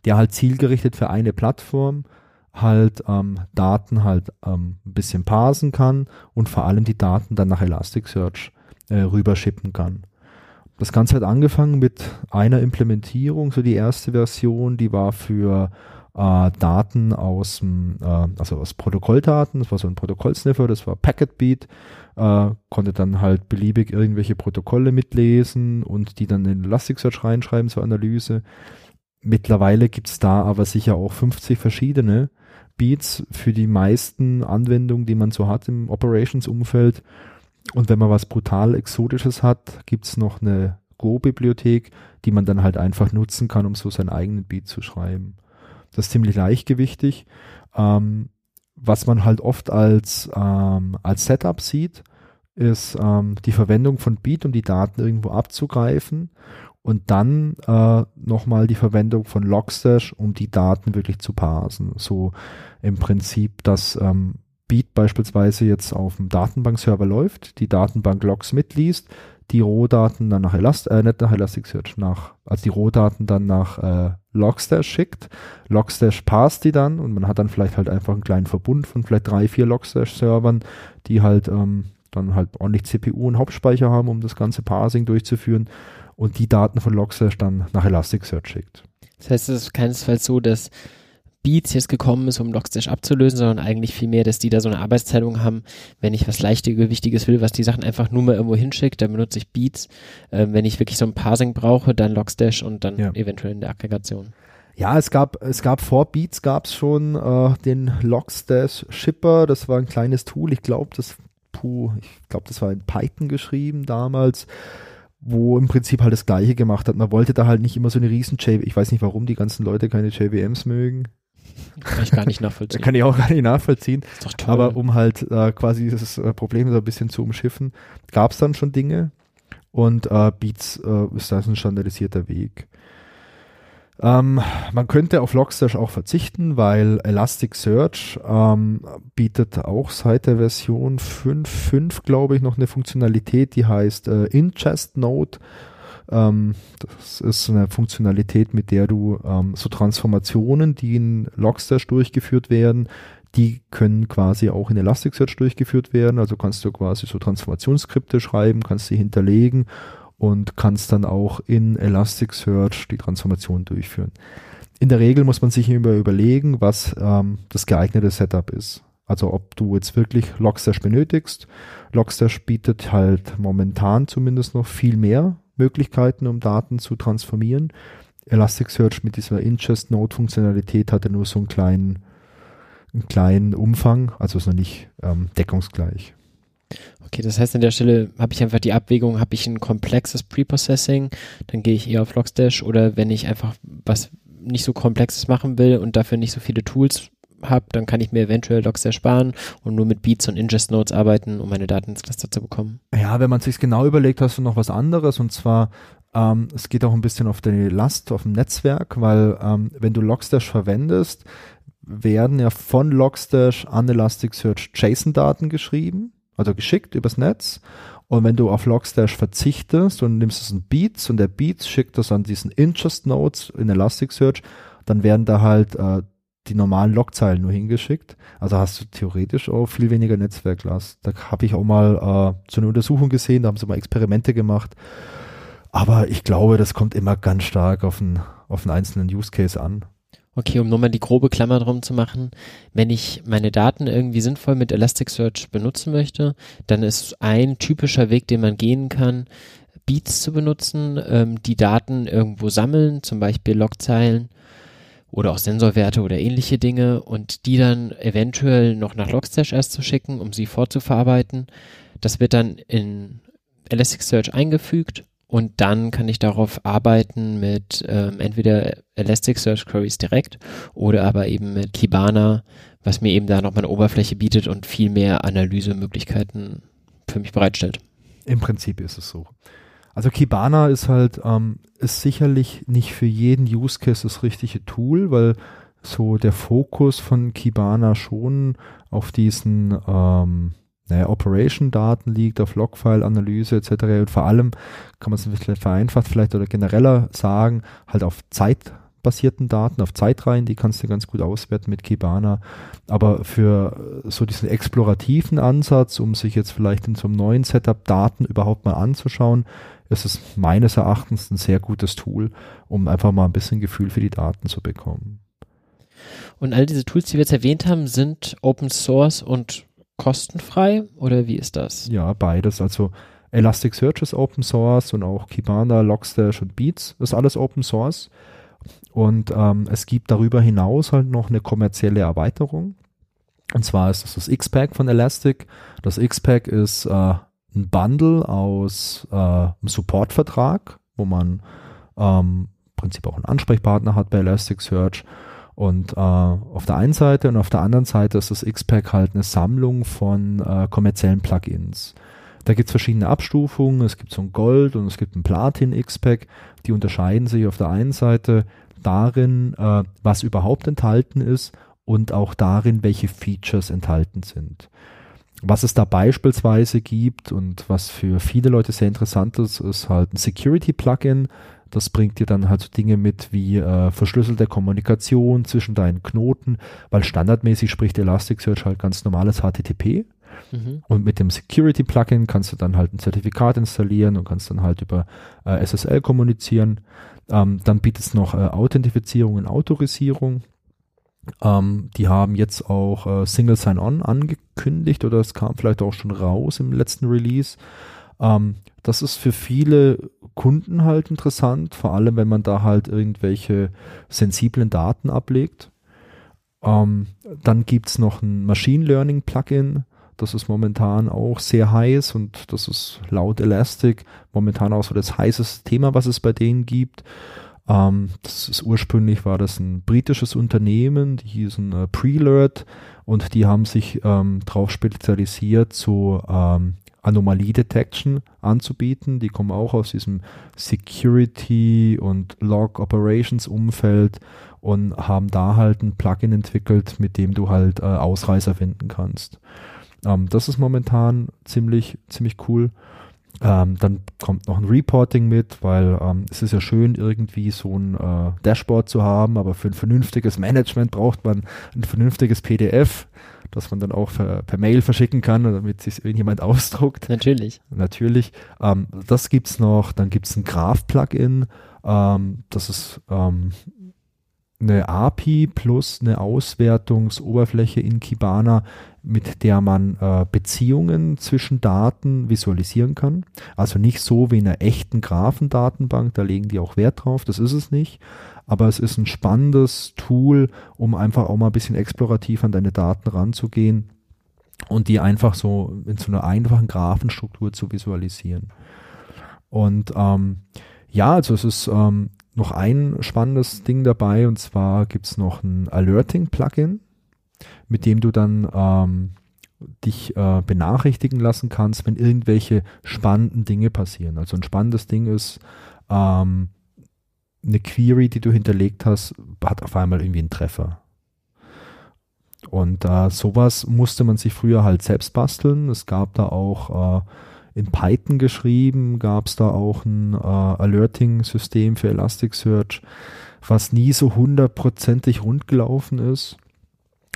der halt zielgerichtet für eine Plattform halt ähm, Daten halt ähm, ein bisschen parsen kann und vor allem die Daten dann nach Elasticsearch äh, rüberschippen kann. Das Ganze hat angefangen mit einer Implementierung, so die erste Version, die war für äh, Daten aus dem, äh, also aus Protokolldaten, das war so ein Protokollsniffer, das war Packetbeat, äh, konnte dann halt beliebig irgendwelche Protokolle mitlesen und die dann in Elasticsearch reinschreiben zur Analyse. Mittlerweile gibt's da aber sicher auch 50 verschiedene Beats für die meisten Anwendungen, die man so hat im Operations-Umfeld. Und wenn man was brutal Exotisches hat, gibt's noch eine Go-Bibliothek, die man dann halt einfach nutzen kann, um so seinen eigenen Beat zu schreiben. Das ist ziemlich leichtgewichtig. Ähm, was man halt oft als, ähm, als Setup sieht, ist ähm, die Verwendung von Beat, um die Daten irgendwo abzugreifen und dann äh, nochmal die Verwendung von Logstash, um die Daten wirklich zu parsen. So im Prinzip, dass ähm, Beat beispielsweise jetzt auf dem Datenbankserver läuft, die Datenbank Logs mitliest, die Rohdaten dann nach Elast äh, nicht nach Elasticsearch, nach, also die Rohdaten dann nach äh, Logstash schickt. Logstash passt die dann und man hat dann vielleicht halt einfach einen kleinen Verbund von vielleicht drei, vier Logstash-Servern, die halt ähm, dann halt ordentlich CPU und Hauptspeicher haben, um das ganze Parsing durchzuführen und die Daten von Logstash dann nach Elasticsearch schickt. Das heißt, es ist keinesfalls so, dass Beats jetzt gekommen ist, um Logstash abzulösen, sondern eigentlich vielmehr, dass die da so eine Arbeitsteilung haben, wenn ich was Leichtgewichtiges will, was die Sachen einfach nur mal irgendwo hinschickt, dann benutze ich Beats. Ähm, wenn ich wirklich so ein Parsing brauche, dann Logstash und dann ja. eventuell in der Aggregation. Ja, es gab, es gab vor Beats gab es schon äh, den Logstash Shipper, das war ein kleines Tool, ich glaube, das, puh, ich glaube, das war in Python geschrieben damals wo im Prinzip halt das Gleiche gemacht hat. Man wollte da halt nicht immer so eine riesen JVM, ich weiß nicht, warum die ganzen Leute keine JVMs mögen. Kann ich gar nicht nachvollziehen. Kann ich auch gar nicht nachvollziehen. Ist doch toll. Aber um halt äh, quasi dieses äh, Problem so ein bisschen zu umschiffen, gab es dann schon Dinge und äh, Beats äh, ist da ein standardisierter Weg. Ähm, man könnte auf Logstash auch verzichten, weil Elasticsearch ähm, bietet auch seit der Version 5.5, glaube ich, noch eine Funktionalität, die heißt äh, Ingest Node. Ähm, das ist eine Funktionalität, mit der du ähm, so Transformationen, die in Logstash durchgeführt werden, die können quasi auch in Elasticsearch durchgeführt werden. Also kannst du quasi so Transformationsskripte schreiben, kannst sie hinterlegen und kannst dann auch in Elasticsearch die Transformation durchführen. In der Regel muss man sich immer überlegen, was ähm, das geeignete Setup ist. Also ob du jetzt wirklich Logstash benötigst. Logstash bietet halt momentan zumindest noch viel mehr Möglichkeiten, um Daten zu transformieren. Elasticsearch mit dieser Ingest-Node-Funktionalität hatte nur so einen kleinen, einen kleinen Umfang, also ist noch nicht ähm, deckungsgleich. Okay, das heißt, an der Stelle habe ich einfach die Abwägung, habe ich ein komplexes Preprocessing, dann gehe ich eher auf Logstash oder wenn ich einfach was nicht so komplexes machen will und dafür nicht so viele Tools habe, dann kann ich mir eventuell Logstash sparen und nur mit Beats und Ingest Nodes arbeiten, um meine Daten ins Cluster zu bekommen. Ja, wenn man sich genau überlegt, hast du noch was anderes und zwar ähm, es geht auch ein bisschen auf die Last auf dem Netzwerk, weil ähm, wenn du Logstash verwendest, werden ja von Logstash an Elasticsearch JSON-Daten geschrieben also geschickt übers Netz. Und wenn du auf Logstash verzichtest und nimmst es ein Beats und der Beats schickt das an diesen Ingest Nodes in Elasticsearch, dann werden da halt äh, die normalen Logzeilen nur hingeschickt. Also hast du theoretisch auch viel weniger Netzwerklast. Da habe ich auch mal äh, so eine Untersuchung gesehen, da haben sie mal Experimente gemacht. Aber ich glaube, das kommt immer ganz stark auf einen, auf einen einzelnen Use Case an. Okay, um nochmal die grobe Klammer drum zu machen, wenn ich meine Daten irgendwie sinnvoll mit Elasticsearch benutzen möchte, dann ist ein typischer Weg, den man gehen kann, Beats zu benutzen, ähm, die Daten irgendwo sammeln, zum Beispiel Logzeilen oder auch Sensorwerte oder ähnliche Dinge und die dann eventuell noch nach Logstash erst zu schicken, um sie fortzuverarbeiten. Das wird dann in Elasticsearch eingefügt und dann kann ich darauf arbeiten mit ähm, entweder Elasticsearch Queries direkt oder aber eben mit Kibana, was mir eben da nochmal eine Oberfläche bietet und viel mehr Analysemöglichkeiten für mich bereitstellt. Im Prinzip ist es so. Also Kibana ist halt, ähm, ist sicherlich nicht für jeden Use Case das richtige Tool, weil so der Fokus von Kibana schon auf diesen ähm, naja, Operation-Daten liegt, auf Logfile-Analyse etc. Und vor allem kann man es ein bisschen vereinfacht vielleicht oder genereller sagen, halt auf zeitbasierten Daten, auf Zeitreihen, die kannst du ganz gut auswerten mit Kibana. Aber für so diesen explorativen Ansatz, um sich jetzt vielleicht in so einem neuen Setup Daten überhaupt mal anzuschauen, ist es meines Erachtens ein sehr gutes Tool, um einfach mal ein bisschen Gefühl für die Daten zu bekommen. Und all diese Tools, die wir jetzt erwähnt haben, sind Open Source und kostenfrei oder wie ist das? Ja, beides. Also Elasticsearch ist Open Source und auch Kibana, Logstash und Beats ist alles Open Source. Und ähm, es gibt darüber hinaus halt noch eine kommerzielle Erweiterung. Und zwar ist das das X-Pack von Elastic. Das X-Pack ist äh, ein Bundle aus äh, einem Supportvertrag, wo man ähm, im Prinzip auch einen Ansprechpartner hat bei Elasticsearch und äh, auf der einen Seite und auf der anderen Seite ist das X-Pack halt eine Sammlung von äh, kommerziellen Plugins. Da gibt es verschiedene Abstufungen. Es gibt so ein Gold und es gibt ein Platin X-Pack. Die unterscheiden sich auf der einen Seite darin, äh, was überhaupt enthalten ist und auch darin, welche Features enthalten sind. Was es da beispielsweise gibt und was für viele Leute sehr interessant ist, ist halt ein Security-Plugin, das bringt dir dann halt so Dinge mit wie äh, verschlüsselte Kommunikation zwischen deinen Knoten, weil standardmäßig spricht Elasticsearch halt ganz normales HTTP. Mhm. Und mit dem Security-Plugin kannst du dann halt ein Zertifikat installieren und kannst dann halt über äh, SSL kommunizieren. Ähm, dann bietet es noch äh, Authentifizierung und Autorisierung. Ähm, die haben jetzt auch äh, Single Sign-On angekündigt oder es kam vielleicht auch schon raus im letzten Release. Ähm, das ist für viele Kunden halt interessant, vor allem wenn man da halt irgendwelche sensiblen Daten ablegt. Ähm, dann es noch ein Machine Learning Plugin. Das ist momentan auch sehr heiß und das ist laut Elastic momentan auch so das heißeste Thema, was es bei denen gibt. Ähm, das ist ursprünglich war das ein britisches Unternehmen, die hießen äh, Prelert und die haben sich ähm, darauf spezialisiert, so ähm, Anomalie Detection anzubieten. Die kommen auch aus diesem Security und Log Operations Umfeld und haben da halt ein Plugin entwickelt, mit dem du halt äh, Ausreißer finden kannst. Ähm, das ist momentan ziemlich, ziemlich cool. Ähm, dann kommt noch ein Reporting mit, weil ähm, es ist ja schön, irgendwie so ein äh, Dashboard zu haben, aber für ein vernünftiges Management braucht man ein vernünftiges PDF das man dann auch per, per Mail verschicken kann, damit sich irgendjemand ausdruckt. Natürlich. Natürlich. Ähm, das gibt's noch. Dann gibt's ein Graph-Plugin. Ähm, das ist ähm, eine API plus eine Auswertungsoberfläche in Kibana, mit der man äh, Beziehungen zwischen Daten visualisieren kann. Also nicht so wie in einer echten Graphendatenbank, da legen die auch Wert drauf, das ist es nicht aber es ist ein spannendes Tool, um einfach auch mal ein bisschen explorativ an deine Daten ranzugehen und die einfach so in so einer einfachen Graphenstruktur zu visualisieren. Und ähm, ja, also es ist ähm, noch ein spannendes Ding dabei und zwar gibt es noch ein Alerting-Plugin, mit dem du dann ähm, dich äh, benachrichtigen lassen kannst, wenn irgendwelche spannenden Dinge passieren. Also ein spannendes Ding ist, ähm, eine Query, die du hinterlegt hast, hat auf einmal irgendwie einen Treffer. Und äh, sowas musste man sich früher halt selbst basteln. Es gab da auch äh, in Python geschrieben, gab es da auch ein äh, Alerting-System für Elasticsearch, was nie so hundertprozentig rund gelaufen ist.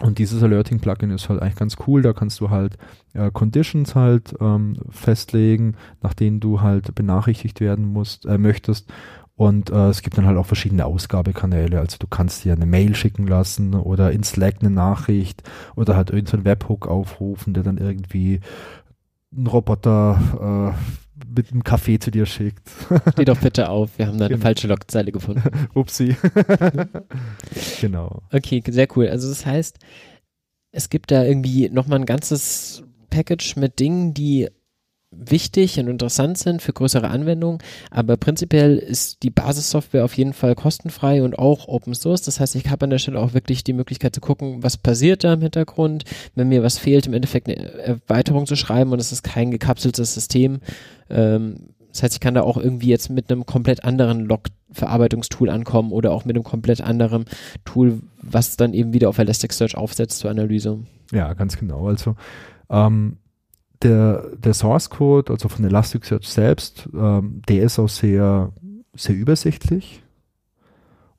Und dieses Alerting-Plugin ist halt eigentlich ganz cool. Da kannst du halt äh, Conditions halt ähm, festlegen, nach denen du halt benachrichtigt werden musst, äh, möchtest Und äh, es gibt dann halt auch verschiedene Ausgabekanäle. Also du kannst dir eine Mail schicken lassen oder in Slack eine Nachricht oder halt irgendeinen Webhook aufrufen, der dann irgendwie einen Roboter äh, mit einem Kaffee zu dir schickt. Steh doch bitte auf, wir haben da eine Genau. falsche Logzeile gefunden. Upsi. genau. Okay, sehr cool. Also das heißt, es gibt da irgendwie nochmal ein ganzes Package mit Dingen, die wichtig und interessant sind für größere Anwendungen, aber prinzipiell ist die Basissoftware auf jeden Fall kostenfrei und auch Open Source. Das heißt, ich habe an der Stelle auch wirklich die Möglichkeit zu gucken, was passiert da im Hintergrund, wenn mir was fehlt, im Endeffekt eine Erweiterung zu schreiben und es ist kein gekapseltes System. Ähm, das heißt, ich kann da auch irgendwie jetzt mit einem komplett anderen Log-Verarbeitungstool ankommen oder auch mit einem komplett anderen Tool, was dann eben wieder auf Elasticsearch aufsetzt zur Analyse. Ja, ganz genau. Also ähm, der, der Source Code, also von Elasticsearch selbst, ähm, der ist auch sehr, sehr übersichtlich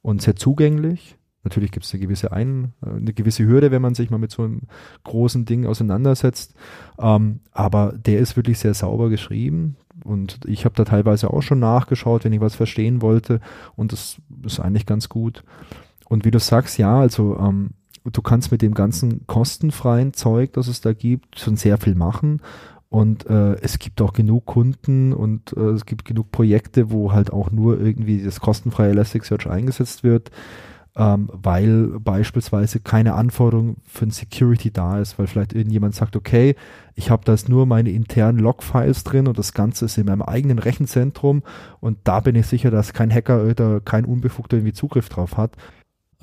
und sehr zugänglich. Natürlich gibt es eine gewisse Ein, äh, eine gewisse Hürde, wenn man sich mal mit so einem großen Ding auseinandersetzt. Ähm, aber der ist wirklich sehr sauber geschrieben. Und ich habe da teilweise auch schon nachgeschaut, wenn ich was verstehen wollte. Und das ist eigentlich ganz gut. Und wie du sagst, ja, also ähm, du kannst mit dem ganzen kostenfreien Zeug, das es da gibt, schon sehr viel machen. Und äh, es gibt auch genug Kunden und äh, es gibt genug Projekte, wo halt auch nur irgendwie das kostenfreie Elasticsearch eingesetzt wird, ähm, weil beispielsweise keine Anforderung für ein Security da ist, weil vielleicht irgendjemand sagt, okay, ich habe da jetzt nur meine internen Log-Files drin und das Ganze ist in meinem eigenen Rechenzentrum und da bin ich sicher, dass kein Hacker oder kein Unbefugter irgendwie Zugriff drauf hat.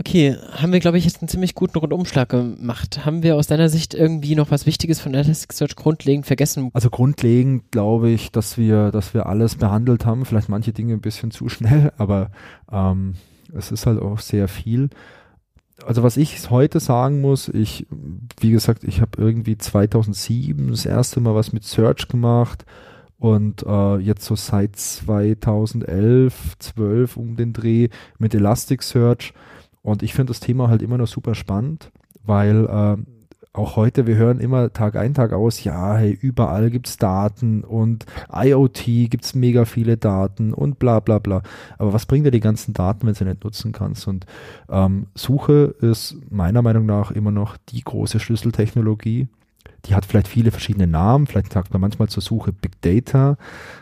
Okay, haben wir, glaube ich, jetzt einen ziemlich guten Rundumschlag gemacht. Haben wir aus deiner Sicht irgendwie noch was Wichtiges von Elasticsearch grundlegend vergessen? Also grundlegend glaube ich, dass wir, dass wir alles behandelt haben. Vielleicht manche Dinge ein bisschen zu schnell, aber ähm, es ist halt auch sehr viel. Also was ich heute sagen muss, ich, wie gesagt, ich habe irgendwie 2007 das erste Mal was mit Search gemacht und äh, jetzt so seit 2011, 12 um den Dreh mit Elasticsearch. Und ich finde das Thema halt immer noch super spannend, weil äh, auch heute, wir hören immer Tag ein, Tag aus, ja, hey, überall gibt's Daten und IoT gibt's mega viele Daten und bla bla bla. Aber was bringt dir die ganzen Daten, wenn du sie nicht nutzen kannst? Und ähm, Suche ist meiner Meinung nach immer noch die große Schlüsseltechnologie. Die hat vielleicht viele verschiedene Namen, vielleicht sagt man manchmal zur Suche Big Data,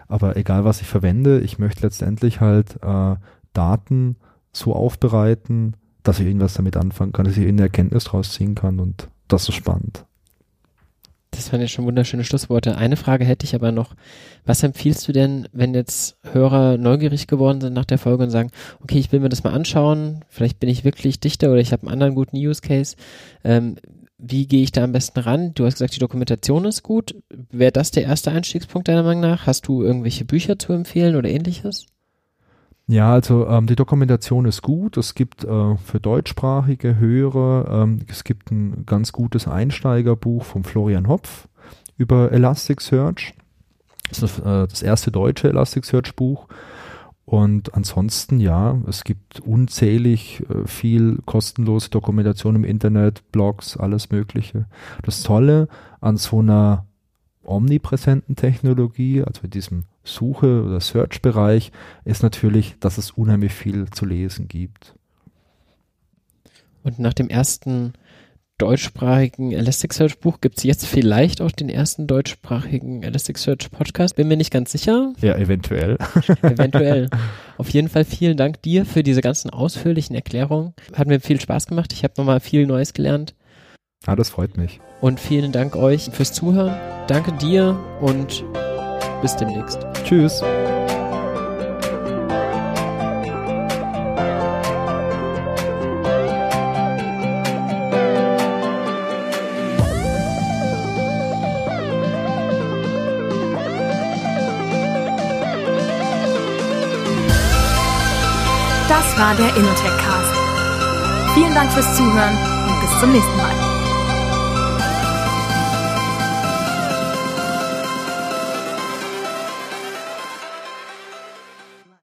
aber egal was ich verwende, ich möchte letztendlich halt äh, Daten so aufbereiten, dass ich irgendwas damit anfangen kann, dass ich irgendeine Erkenntnis draus ziehen kann und das ist spannend. Das waren ja schon wunderschöne Schlussworte. Eine Frage hätte ich aber noch. Was empfiehlst du denn, wenn jetzt Hörer neugierig geworden sind nach der Folge und sagen, okay, ich will mir das mal anschauen, vielleicht bin ich wirklich Dichter oder ich habe einen anderen guten Use Case. Ähm, wie gehe ich da am besten ran? Du hast gesagt, die Dokumentation ist gut. Wäre das der erste Einstiegspunkt deiner Meinung nach? Hast du irgendwelche Bücher zu empfehlen oder ähnliches? Ja, also ähm, die Dokumentation ist gut. Es gibt äh, für deutschsprachige Hörer, ähm, es gibt ein ganz gutes Einsteigerbuch von Florian Hopf über Elasticsearch. Das ist äh, das erste deutsche Elasticsearch-Buch. Und ansonsten, ja, es gibt unzählig äh, viel kostenlose Dokumentation im Internet, Blogs, alles Mögliche. Das Tolle an so einer omnipräsenten Technologie, also in diesem Suche- oder Search-Bereich, ist natürlich, dass es unheimlich viel zu lesen gibt. Und nach dem ersten deutschsprachigen Elasticsearch-Buch gibt es jetzt vielleicht auch den ersten deutschsprachigen Elasticsearch-Podcast. Bin mir nicht ganz sicher. Ja, eventuell. Eventuell. Auf jeden Fall vielen Dank dir für diese ganzen ausführlichen Erklärungen. Hat mir viel Spaß gemacht. Ich habe nochmal viel Neues gelernt. Ah, das freut mich. Und vielen Dank euch fürs Zuhören. Danke dir und bis demnächst. Tschüss. Das war der Innotech Cast. Vielen Dank fürs Zuhören und bis zum nächsten Mal.